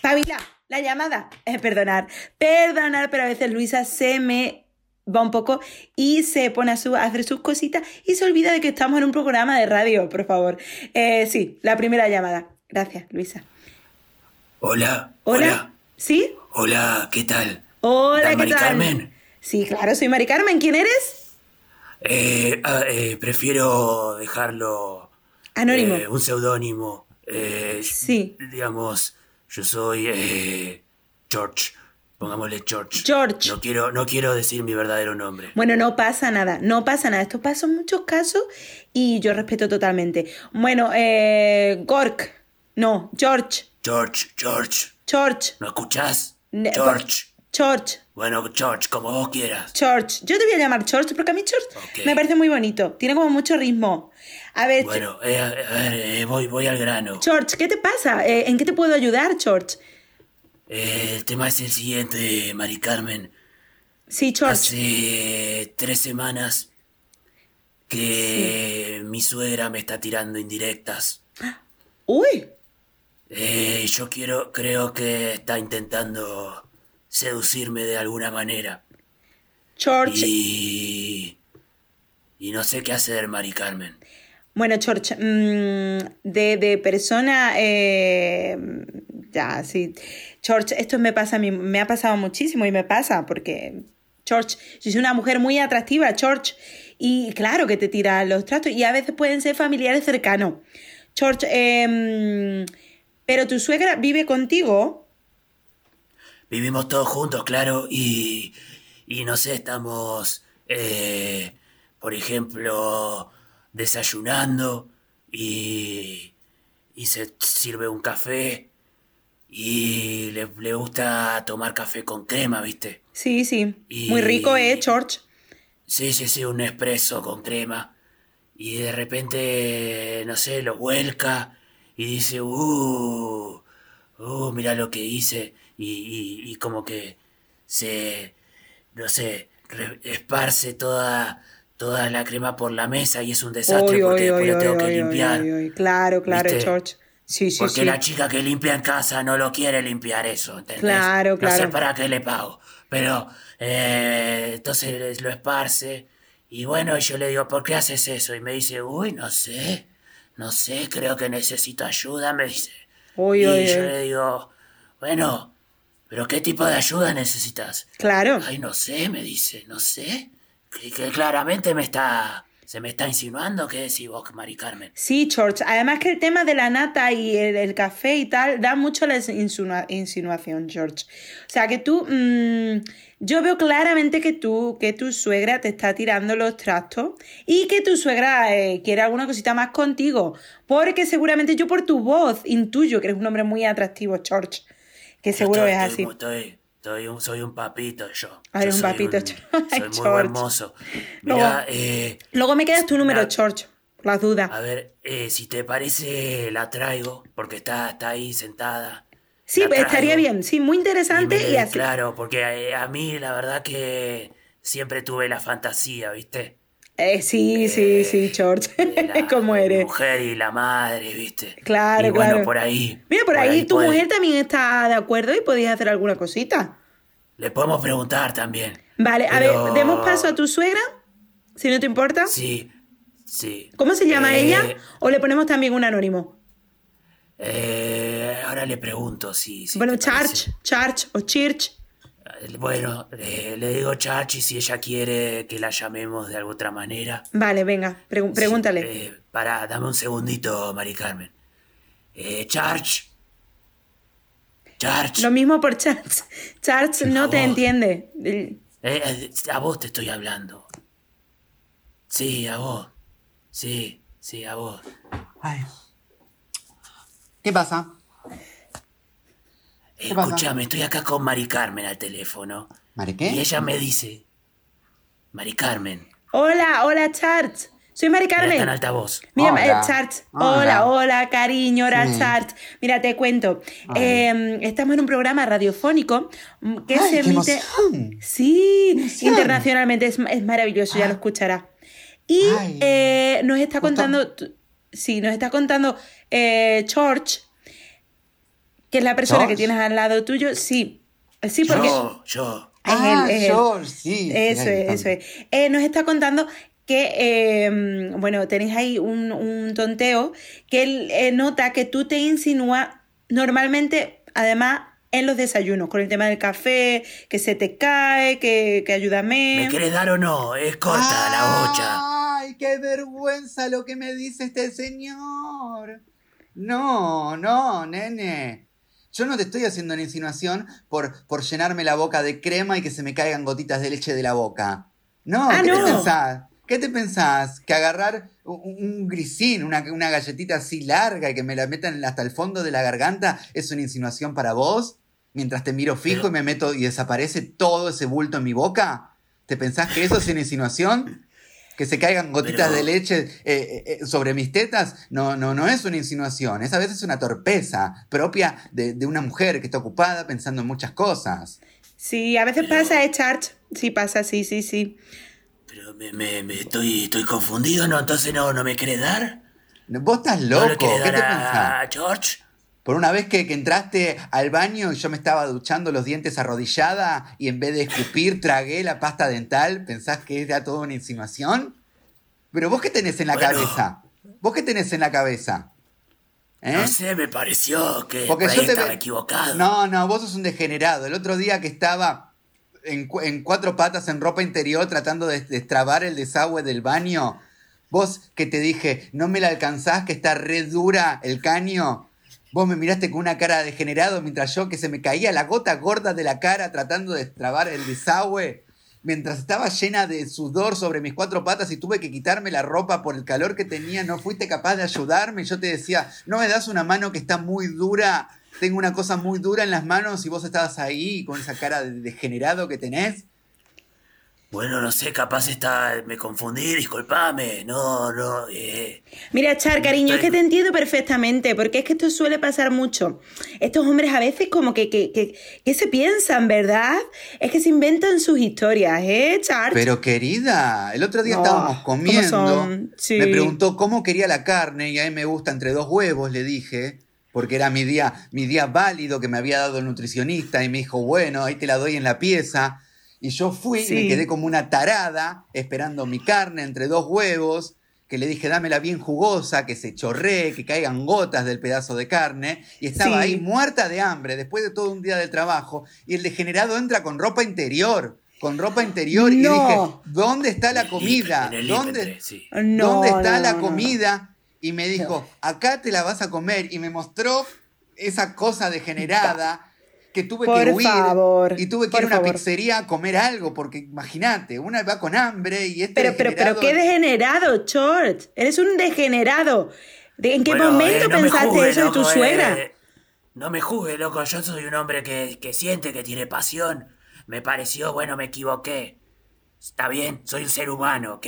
Pabila, la llamada. Eh, perdonar, perdonar, pero a veces Luisa se me va un poco y se pone a, su- a hacer sus cositas y se olvida de que estamos en un programa de radio, por favor. Eh, sí, la primera llamada. Gracias, Luisa. Hola, Hola. hola, ¿Sí? hola, ¿qué tal? Hola, ¿Tal ¿qué Mari tal? Carmen? Sí, claro, soy Mari Carmen. ¿Quién eres? Eh, ah, eh, prefiero dejarlo Anónimo. eh, un seudónimo. Sí. Digamos, yo soy George. Pongámosle George. George. No quiero, no quiero decir mi verdadero nombre. Bueno, no pasa nada, no pasa nada. Esto pasa en muchos casos y yo respeto totalmente. Bueno, eh, Gork. No, George. George, George. George. ¿No escuchás? Ne- George. George. Bueno, George, como vos quieras. George. Yo te voy a llamar George porque a mí George me parece muy bonito. Tiene como mucho ritmo. A ver, Bueno, eh, a a ver, eh, voy, voy al grano. George, ¿qué te pasa? Eh, ¿En qué te puedo ayudar, George? El tema es el siguiente, Mari Carmen. Sí, George. Hace tres semanas que mi suegra me está tirando indirectas. Uy. Eh, yo quiero, creo que está intentando seducirme de alguna manera. George. Y... Y no sé qué hacer, Mari Carmen. Bueno, George, mm, de, de persona, eh, ya, sí. George, esto me pasa a mí, me ha pasado muchísimo y me pasa porque, George, yo soy una mujer muy atractiva, George, y claro que te tira los tratos y a veces pueden ser familiares cercanos. George, em, pero tu suegra vive contigo. Vivimos todos juntos, claro, y, y no sé, estamos, eh, por ejemplo, desayunando y, y se sirve un café y le, le gusta tomar café con crema, ¿viste? Sí, sí. Y- Muy rico, ¿eh, George? Sí, sí, sí, un espresso con crema. Y de repente, no sé, lo vuelca y dice, uh, uh, mira lo que hice. Y, y, y como que se, no sé, re- esparce toda, toda la crema por la mesa y es un desastre Oy, porque oy, después oy, lo tengo que limpiar. Claro, claro, ¿Viste? George. Sí, sí, Porque sí. la chica que limpia en casa no lo quiere limpiar eso, ¿entendés? Claro, No claro. sé para qué le pago. Pero, eh, entonces lo esparce. Y bueno, yo le digo, ¿por qué haces eso? Y me dice, uy, no sé. No sé, creo que necesito ayuda, me dice. Uy, y uy, yo uy. le digo, bueno, ¿pero qué tipo de ayuda necesitas? Claro. Ay, no sé, me dice, no sé. Que, que claramente me está. Se me está insinuando que decís vos, Mari Carmen. Sí, George. Además que el tema de la nata y el, el café y tal da mucho la insinua- insinuación, George. O sea que tú, mm, yo veo claramente que tú, que tu suegra te está tirando los trastos y que tu suegra eh, quiere alguna cosita más contigo. Porque seguramente yo por tu voz intuyo que eres un hombre muy atractivo, George. Que seguro estoy- es estoy así. Estoy, estoy un- soy un papito yo. Ah, Yo un soy papito, un-. Soy muy buen mozo. Luego- Mira, eh, Luego me quedas tu número. George. Por las dudas. a ver, eh, si te parece, la traigo, porque está, está ahí sentada. Sí, La estaría bien. Sí, muy interesante me- y, así. Claro, porque eh, a, mí la verdad que siempre tuve la fantasía, ¿viste? Eh, sí, sí, sí, George. ¿Cómo eres? mujer y la madre, ¿viste? Claro, y bueno, claro. por ahí. Mira, por, ahí, tu puede- mujer también está de acuerdo y podías hacer alguna cosita. Le podemos preguntar también. Vale, a ver, demos paso a tu suegra, si no te importa. Sí, sí. ¿Cómo se llama Eh, ella? ¿O le ponemos también un anónimo? Eh, ahora le pregunto si. si bueno, Charge, Charge o Church. Parece. Bueno, eh, le digo Chachi si ella quiere que la llamemos de alguna otra manera. Vale, venga, pregúntale. Eh, pará, dame un segundito, Mari Carmen. Eh, Charge. Charge. Lo mismo por Charge. Charge no te entiende. Eh, eh, a vos te estoy hablando. Sí, a vos. Sí, sí, a vos. Ay. ¿Qué pasa? ¿Qué pasa? Escúchame, estoy acá con Mari Carmen al teléfono. ¿Mari qué? Y ella me dice. Mari Carmen. Hola, hola, Charge. Soy Mari Mira, está en Carmen. altavoz. Mira, Hola. eh, Charts, hola, Hola. hola, cariño, hola, Sí. Charts. Mira, te cuento. Eh, estamos en un programa radiofónico mm, que Ay, se qué emite. emoción. Sí, emoción. internacionalmente es, es maravilloso, ya Ah. lo escucharás. Y Ay. eh, nos está contando. Sí, nos está contando eh, George, que es la persona que tienes al lado tuyo. Sí, sí, porque. Yo, yo. Es Ah, él, es él. George, sí. Eso sí, es, eso es. Eh, nos está contando que, eh, bueno, tenéis ahí un, un tonteo, que él eh, nota que tú te insinúas normalmente, además, en los desayunos, con el tema del café, que se te cae, que, que ayúdame. ¿Me querés dar o no? Es corta la bocha. Ay, qué vergüenza lo que me dice este señor. No, no, nene. Yo no te estoy haciendo una insinuación por, por llenarme la boca de crema y que se me caigan gotitas de leche de la boca. No, Ah, ¿qué no. te pensás? ¿Qué te pensás? ¿Que agarrar un, un grisín, una, una galletita así larga y que me la metan hasta el fondo de la garganta es una insinuación para vos? Mientras te miro fijo Pero- y me meto y desaparece todo ese bulto en mi boca. ¿Te pensás que eso es una insinuación? Que se caigan gotitas Pero- de leche eh, eh, eh, sobre mis tetas, no, no, no es una insinuación. Es a veces una torpeza propia de, de una mujer que está ocupada pensando en muchas cosas. Sí, a veces pasa, ¿eh, Charge? Sí, pasa, sí, sí, sí. Pero me, me- me estoy, estoy confundido, ¿no? Entonces no, no me querés dar. Vos estás ¿No le loco, ¿qué dar te pensás? a George? Por una vez que, que entraste al baño y yo me estaba duchando los dientes arrodillada y en vez de escupir tragué la pasta dental, ¿pensás que era toda una insinuación? Pero vos qué tenés en la Bueno. cabeza? ¿Vos qué tenés en la cabeza? ¿Eh? No sé, me pareció que Porque por yo te estaba ve- equivocado. No, no, vos sos un degenerado. El otro día que estaba en, en cuatro patas en ropa interior tratando de destrabar el desagüe del baño, vos que te dije, no me la alcanzás, que está re dura el caño. Vos me miraste con una cara de degenerado mientras yo que se me caía la gota gorda de la cara tratando de destrabar el desagüe. Mientras estaba llena de sudor sobre mis cuatro patas y tuve que quitarme la ropa por el calor que tenía, no fuiste capaz de ayudarme. Yo te decía, no me das una mano que está muy dura, tengo una cosa muy dura en las manos y vos estabas ahí con esa cara de degenerado que tenés. Bueno, no sé, capaz está. Me confundí, disculpame. No, no. Eh. Mira, Char, cariño, es que te entiendo perfectamente, porque es que esto suele pasar mucho. Estos hombres a veces como que, que, que, que se piensan, ¿verdad? Es que se inventan sus historias, ¿eh, Char? Pero querida, el otro día estábamos ¿cómo comiendo. Sí. Me preguntó cómo quería la carne y a mí me gusta entre dos huevos, le dije, porque era mi día, mi día válido que me había dado el nutricionista y me dijo, bueno, ahí te la doy en la pieza. Y yo fui y Sí. me quedé como una tarada esperando mi carne entre dos huevos, que le dije, dámela bien jugosa, que se chorree, que caigan gotas del pedazo de carne. Y estaba Sí. ahí muerta de hambre después de todo un día de trabajo. Y el degenerado entra con ropa interior. Con ropa interior y dije, ¿dónde está la comida? ¿Dónde, Ipentre, sí. No, ¿Dónde está no, la comida? Y me dijo, acá te la vas a comer. Y me mostró esa cosa degenerada que tuve Por que huir. favor, y tuve que ir a una favor. pizzería a comer algo, porque imagínate, una va con hambre y este Pero, pero, pero, degenerado- qué degenerado, Chort. Eres un degenerado. ¿De- ¿En qué Bueno, momento eh, no pensaste eso de tu loco, suegra? eh. No me juzgue, loco. Yo soy un hombre que, que siente, que tiene pasión. Me pareció, bueno, me equivoqué. Está bien, soy un ser humano, ¿ok?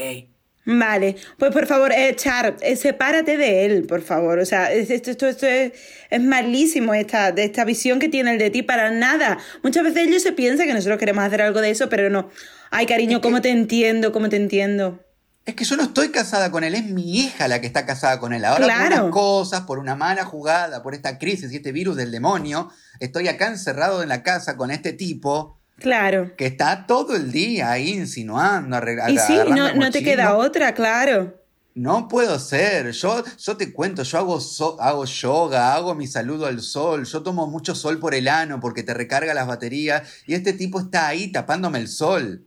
Vale, pues por favor, eh, Char, eh, sepárate de él, por favor. O sea, es- esto, esto, esto es, es malísimo, esta, de esta visión que tiene el de ti para nada. Muchas veces ellos se piensan que nosotros queremos hacer algo de eso, pero no. Ay, cariño, ¿cómo te entiendo? ¿Cómo te entiendo? Es que yo no estoy casada con él, es mi hija la que está casada con él. Ahora por unas cosas, por una mala jugada, por esta crisis y este virus del demonio, estoy acá encerrado en la casa con este tipo Claro. que está todo el día ahí insinuando, arregla- Y sí, no, no te queda otra, claro. No puedo ser. Yo, yo te cuento, yo hago, so- hago yoga, hago mi saludo al sol, yo tomo mucho sol por el ano porque te recarga las baterías y este tipo está ahí tapándome el sol.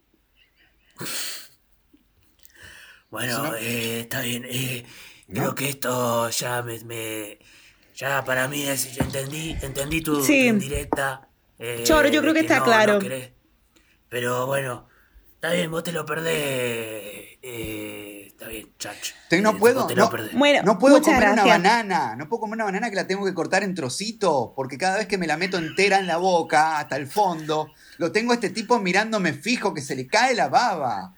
Bueno, eh, está bien. eh, Creo que esto ya me, me- Ya para mí es. ya entendí, entendí tu, tu Sí. indirecta. Eh, Choro, yo creo que está claro. Pero bueno, está bien, vos te lo perdés. eh, está bien, chacho. Te- no Eh, puedo, te no. lo perdés. Bueno, No puedo comer una banana, no puedo comer una banana que la tengo que cortar en trocitos, porque cada vez que me la meto entera en la boca, hasta el fondo, lo tengo a este tipo mirándome fijo que se le cae la baba.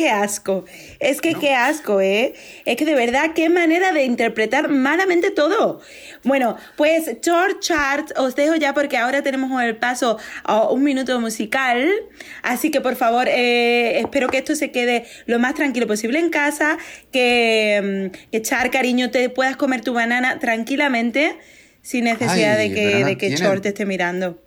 Qué asco. Es que qué asco, ¿eh? Es que de verdad, qué manera de interpretar malamente todo. Bueno, pues George Chart, os dejo ya porque ahora tenemos el paso a un minuto musical. Así que por favor, eh, espero que esto se quede lo más tranquilo posible en casa. Que, mm, que Char, cariño, te puedas comer tu banana tranquilamente sin necesidad Ay, de que, de que Chort te esté mirando.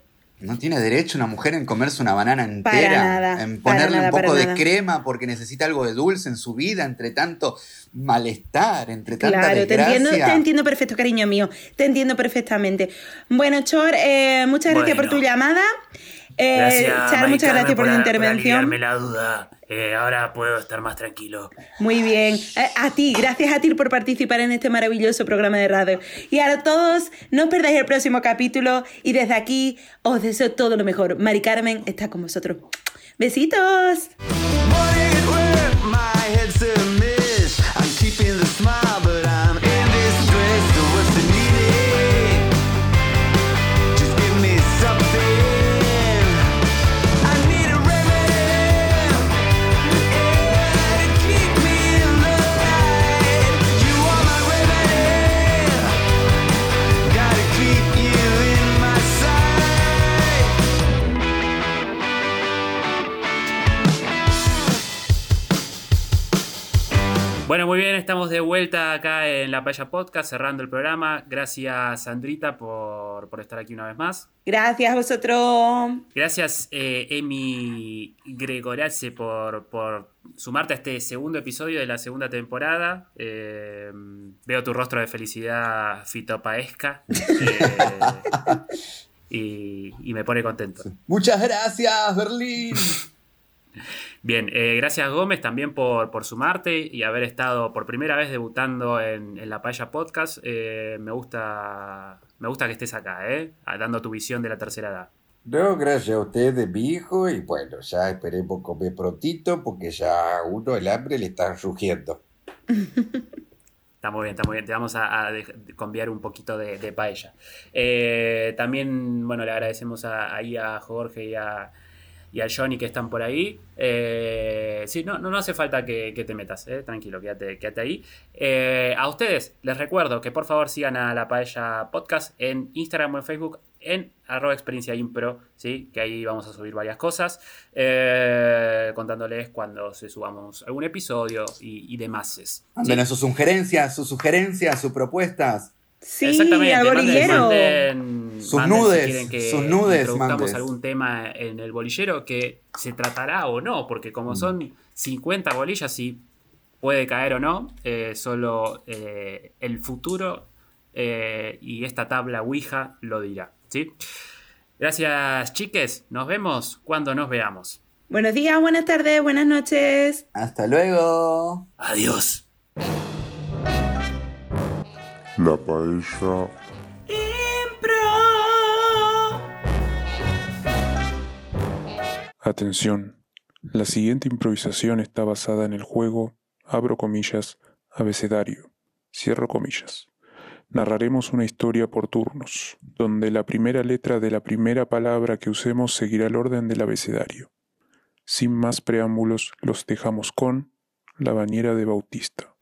No tiene derecho una mujer en comerse una banana entera, Para nada, en para ponerle nada, un poco de nada. crema porque necesita algo de dulce en su vida, entre tanto malestar, entre tanta Claro, te entiendo, te entiendo perfecto, cariño mío. Te entiendo perfectamente. Bueno, Chor, eh, muchas gracias por tu llamada. Eh, Gracias, Char, muchas gracias por, la a- intervención. aliviarme la duda. Eh, ahora puedo estar más tranquilo. Muy bien. Eh, a ti, gracias a ti por participar en este maravilloso programa de radio. Y ahora todos, no os perdáis el próximo capítulo. Y desde aquí os deseo todo lo mejor. Mari Carmen está con vosotros. Besitos. Bueno, muy bien, estamos de vuelta acá en La Paella Podcast, cerrando el programa. Gracias, Sandrita, por, por estar aquí una vez más. Gracias a vosotros. Gracias, eh, Emi Gregorace, por, por sumarte a este segundo episodio de la segunda temporada. Eh, veo tu rostro de felicidad fitopaesca eh, y, y me pone contento. Muchas gracias, Berlín. Bien, eh, gracias Gómez también por, por sumarte y haber estado por primera vez debutando en, en la Paella Podcast. Eh, me, gusta, me gusta que estés acá, ¿eh? dando tu visión de la tercera edad. No, gracias a ustedes, mi hijo, y bueno, ya esperemos comer prontito porque ya a uno el hambre le está rugiendo. Está muy bien, está muy bien. Te vamos a, a conviar un poquito de, de paella. Eh, también, bueno, le agradecemos a, ahí a Jorge y a, y al Johnny que están por ahí. Eh, sí, no, no, no hace falta que, que te metas, eh, tranquilo, quédate, quédate ahí. Eh, a ustedes les recuerdo que por favor sigan a La Paella Podcast en Instagram o en Facebook en arroba experiencia impro, ¿sí? que ahí vamos a subir varias cosas, contándoles cuando se subamos algún episodio y, y demás. Mándenos sus sugerencias, sus sugerencias, sus propuestas. Sí, Exactamente, al manden- bolillero. manden- Sus manden nudes, si quieren que sus nudes, introduzcamos mandes. algún tema en el bolillero que se tratará o no, porque Mm. como son 50 bolillas y puede caer o no, eh, solo eh, el futuro eh, y esta tabla Ouija lo dirá. ¿sí? Gracias, chiques. Nos vemos cuando nos veamos. Buenos días, buenas tardes, buenas noches. Hasta luego. Adiós. La paella Atención, la siguiente improvisación está basada en el juego, abro comillas, abecedario, cierro comillas. Narraremos una historia por turnos, donde la primera letra de la primera palabra que usemos seguirá el orden del abecedario. Sin más preámbulos, los dejamos con La bañera de Bautista.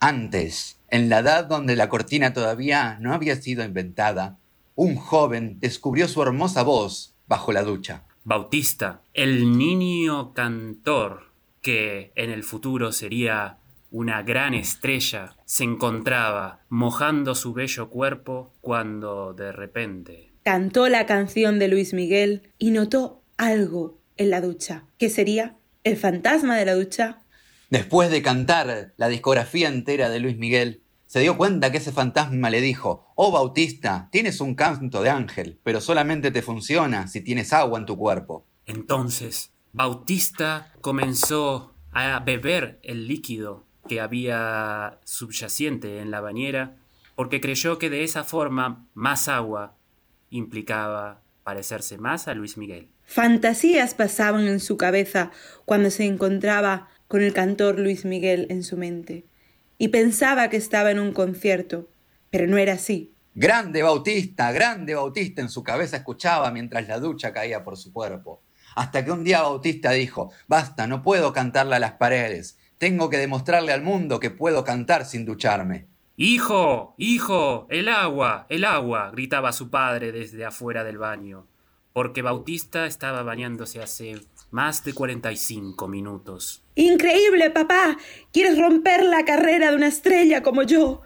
Antes, en la edad donde la cortina todavía no había sido inventada, un joven descubrió su hermosa voz bajo la ducha. Bautista, el niño cantor que en el futuro sería una gran estrella, se encontraba mojando su bello cuerpo cuando de repente... Cantó la canción de Luis Miguel y notó algo en la ducha, que sería el fantasma de la ducha. Después de cantar la discografía entera de Luis Miguel, se dio cuenta que ese fantasma le dijo, Oh Bautista, tienes un canto de ángel, pero solamente te funciona si tienes agua en tu cuerpo. Entonces, Bautista comenzó a beber el líquido que había subyacente en la bañera porque creyó que de esa forma más agua implicaba parecerse más a Luis Miguel. Fantasías pasaban en su cabeza cuando se encontraba con el cantor Luis Miguel en su mente, y pensaba que estaba en un concierto, pero no era así. Grande Bautista, grande Bautista en su cabeza escuchaba mientras la ducha caía por su cuerpo. Hasta que un día Bautista dijo, basta, no puedo cantarle a las paredes, tengo que demostrarle al mundo que puedo cantar sin ducharme. ¡Hijo! ¡Hijo! ¡El agua! ¡El agua! gritaba su padre desde afuera del baño, porque Bautista estaba bañándose hace más de 45 minutos. Increíble, papá. ¿Quieres romper la carrera de una estrella como yo?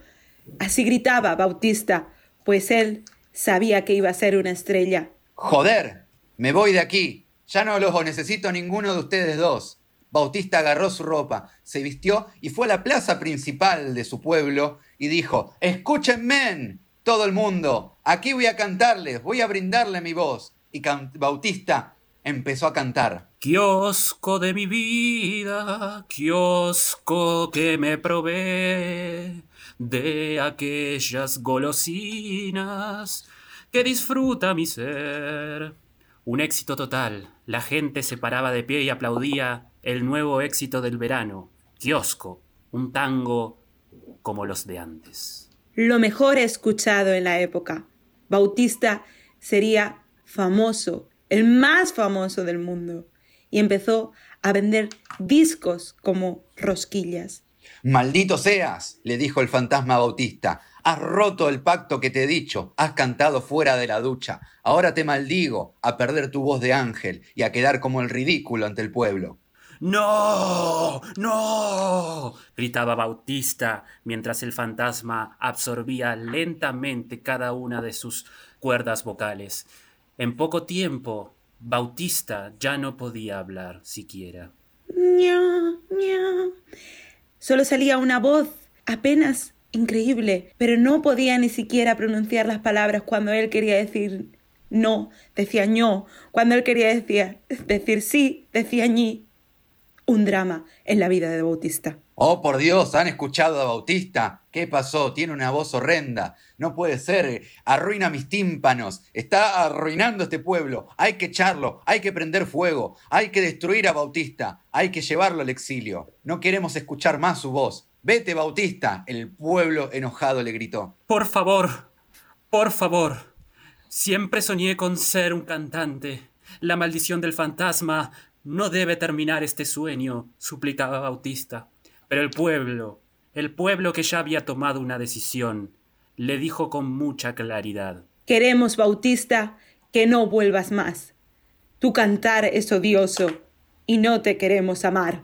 Así gritaba Bautista, pues él sabía que iba a ser una estrella. Joder, me voy de aquí, ya no los necesito ninguno de ustedes dos. Bautista agarró su ropa, se vistió y fue a la plaza principal de su pueblo y dijo, escúchenme, todo el mundo, aquí voy a cantarles, voy a brindarle mi voz. Y Bautista empezó a cantar. Kiosco de mi vida, kiosco que me provee de aquellas golosinas que disfruta mi ser. Un éxito total. La gente se paraba de pie y aplaudía el nuevo éxito del verano. Kiosco, un tango como los de antes. Lo mejor escuchado en la época. Bautista sería famoso, el más famoso del mundo, y empezó a vender discos como rosquillas. Maldito seas, le dijo el fantasma a Bautista. Has roto el pacto que te he dicho, has cantado fuera de la ducha. Ahora te maldigo a perder tu voz de ángel y a quedar como el ridículo ante el pueblo. ¡No! ¡No! gritaba Bautista mientras el fantasma absorbía lentamente cada una de sus cuerdas vocales. En poco tiempo, Bautista ya no podía hablar siquiera. Ña, ña. Solo salía una voz, apenas increíble, pero no podía ni siquiera pronunciar las palabras cuando él quería decir no, decía ño, cuando él quería decir, decir sí, decía ñi. Un drama en la vida de Bautista. Oh, por Dios, ¿han escuchado a Bautista? ¿Qué pasó? Tiene una voz horrenda. No puede ser. Arruina mis tímpanos. Está arruinando este pueblo. Hay que echarlo. Hay que prender fuego. Hay que destruir a Bautista. Hay que llevarlo al exilio. No queremos escuchar más su voz. Vete, Bautista. El pueblo enojado le gritó. Por favor, por favor. Siempre soñé con ser un cantante. La maldición del fantasma no debe terminar este sueño, suplicaba Bautista. Pero el pueblo, el pueblo que ya había tomado una decisión, le dijo con mucha claridad. Queremos, Bautista, que no vuelvas más. Tu cantar es odioso y no te queremos amar.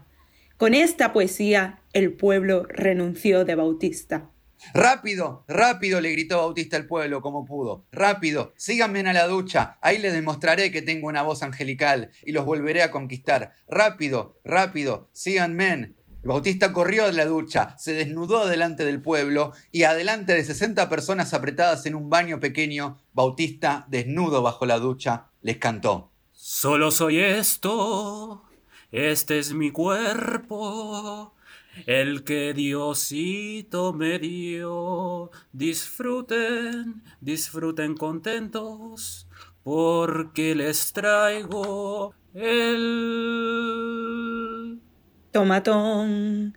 Con esta poesía el pueblo renunció de Bautista. Rápido, rápido, le gritó Bautista al pueblo como pudo. Rápido, síganme a la ducha, ahí les demostraré que tengo una voz angelical y los volveré a conquistar. Rápido, rápido, síganme. Bautista corrió a la ducha, se desnudó delante del pueblo y adelante de 60 personas apretadas en un baño pequeño, Bautista, desnudo bajo la ducha, les cantó. Solo soy esto, este es mi cuerpo, el que Diosito me dio. Disfruten, disfruten contentos, porque les traigo el... Tomatón.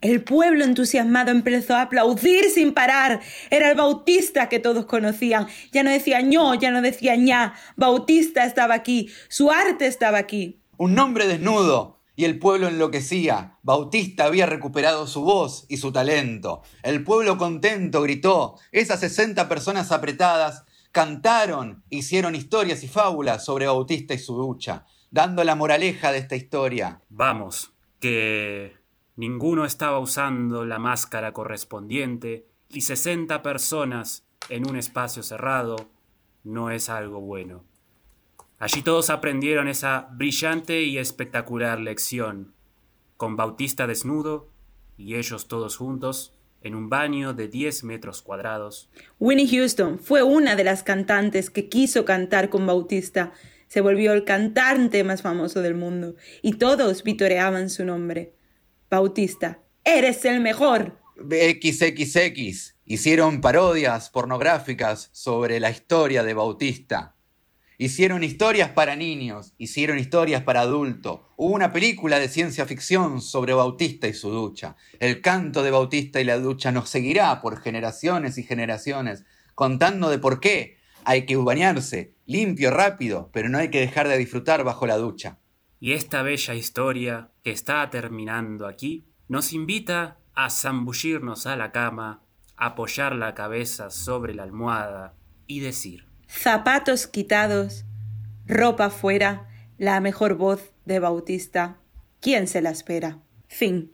El pueblo entusiasmado empezó a aplaudir sin parar. Era el Bautista que todos conocían. Ya no decía ño, ya no decía ña. Bautista estaba aquí. Su arte estaba aquí. Un hombre desnudo. Y el pueblo enloquecía. Bautista había recuperado su voz y su talento. El pueblo contento gritó. Esas 60 personas apretadas cantaron, hicieron historias y fábulas sobre Bautista y su ducha, dando la moraleja de esta historia. Vamos, que ninguno estaba usando la máscara correspondiente y 60 personas en un espacio cerrado no es algo bueno. Allí todos aprendieron esa brillante y espectacular lección, con Bautista desnudo y ellos todos juntos en un baño de 10 metros cuadrados. Winnie Houston fue una de las cantantes que quiso cantar con Bautista. Se volvió el cantante más famoso del mundo y todos vitoreaban su nombre. Bautista, eres el mejor. XXX hicieron parodias pornográficas sobre la historia de Bautista. Hicieron historias para niños, hicieron historias para adultos. Hubo una película de ciencia ficción sobre Bautista y su ducha. El canto de Bautista y la ducha nos seguirá por generaciones y generaciones, contando de por qué hay que bañarse limpio, rápido, pero no hay que dejar de disfrutar bajo la ducha. Y esta bella historia que está terminando aquí nos invita a zambullirnos a la cama, apoyar la cabeza sobre la almohada y decir zapatos quitados, ropa fuera, la mejor voz de Bautista. ¿Quién se la espera? Fin.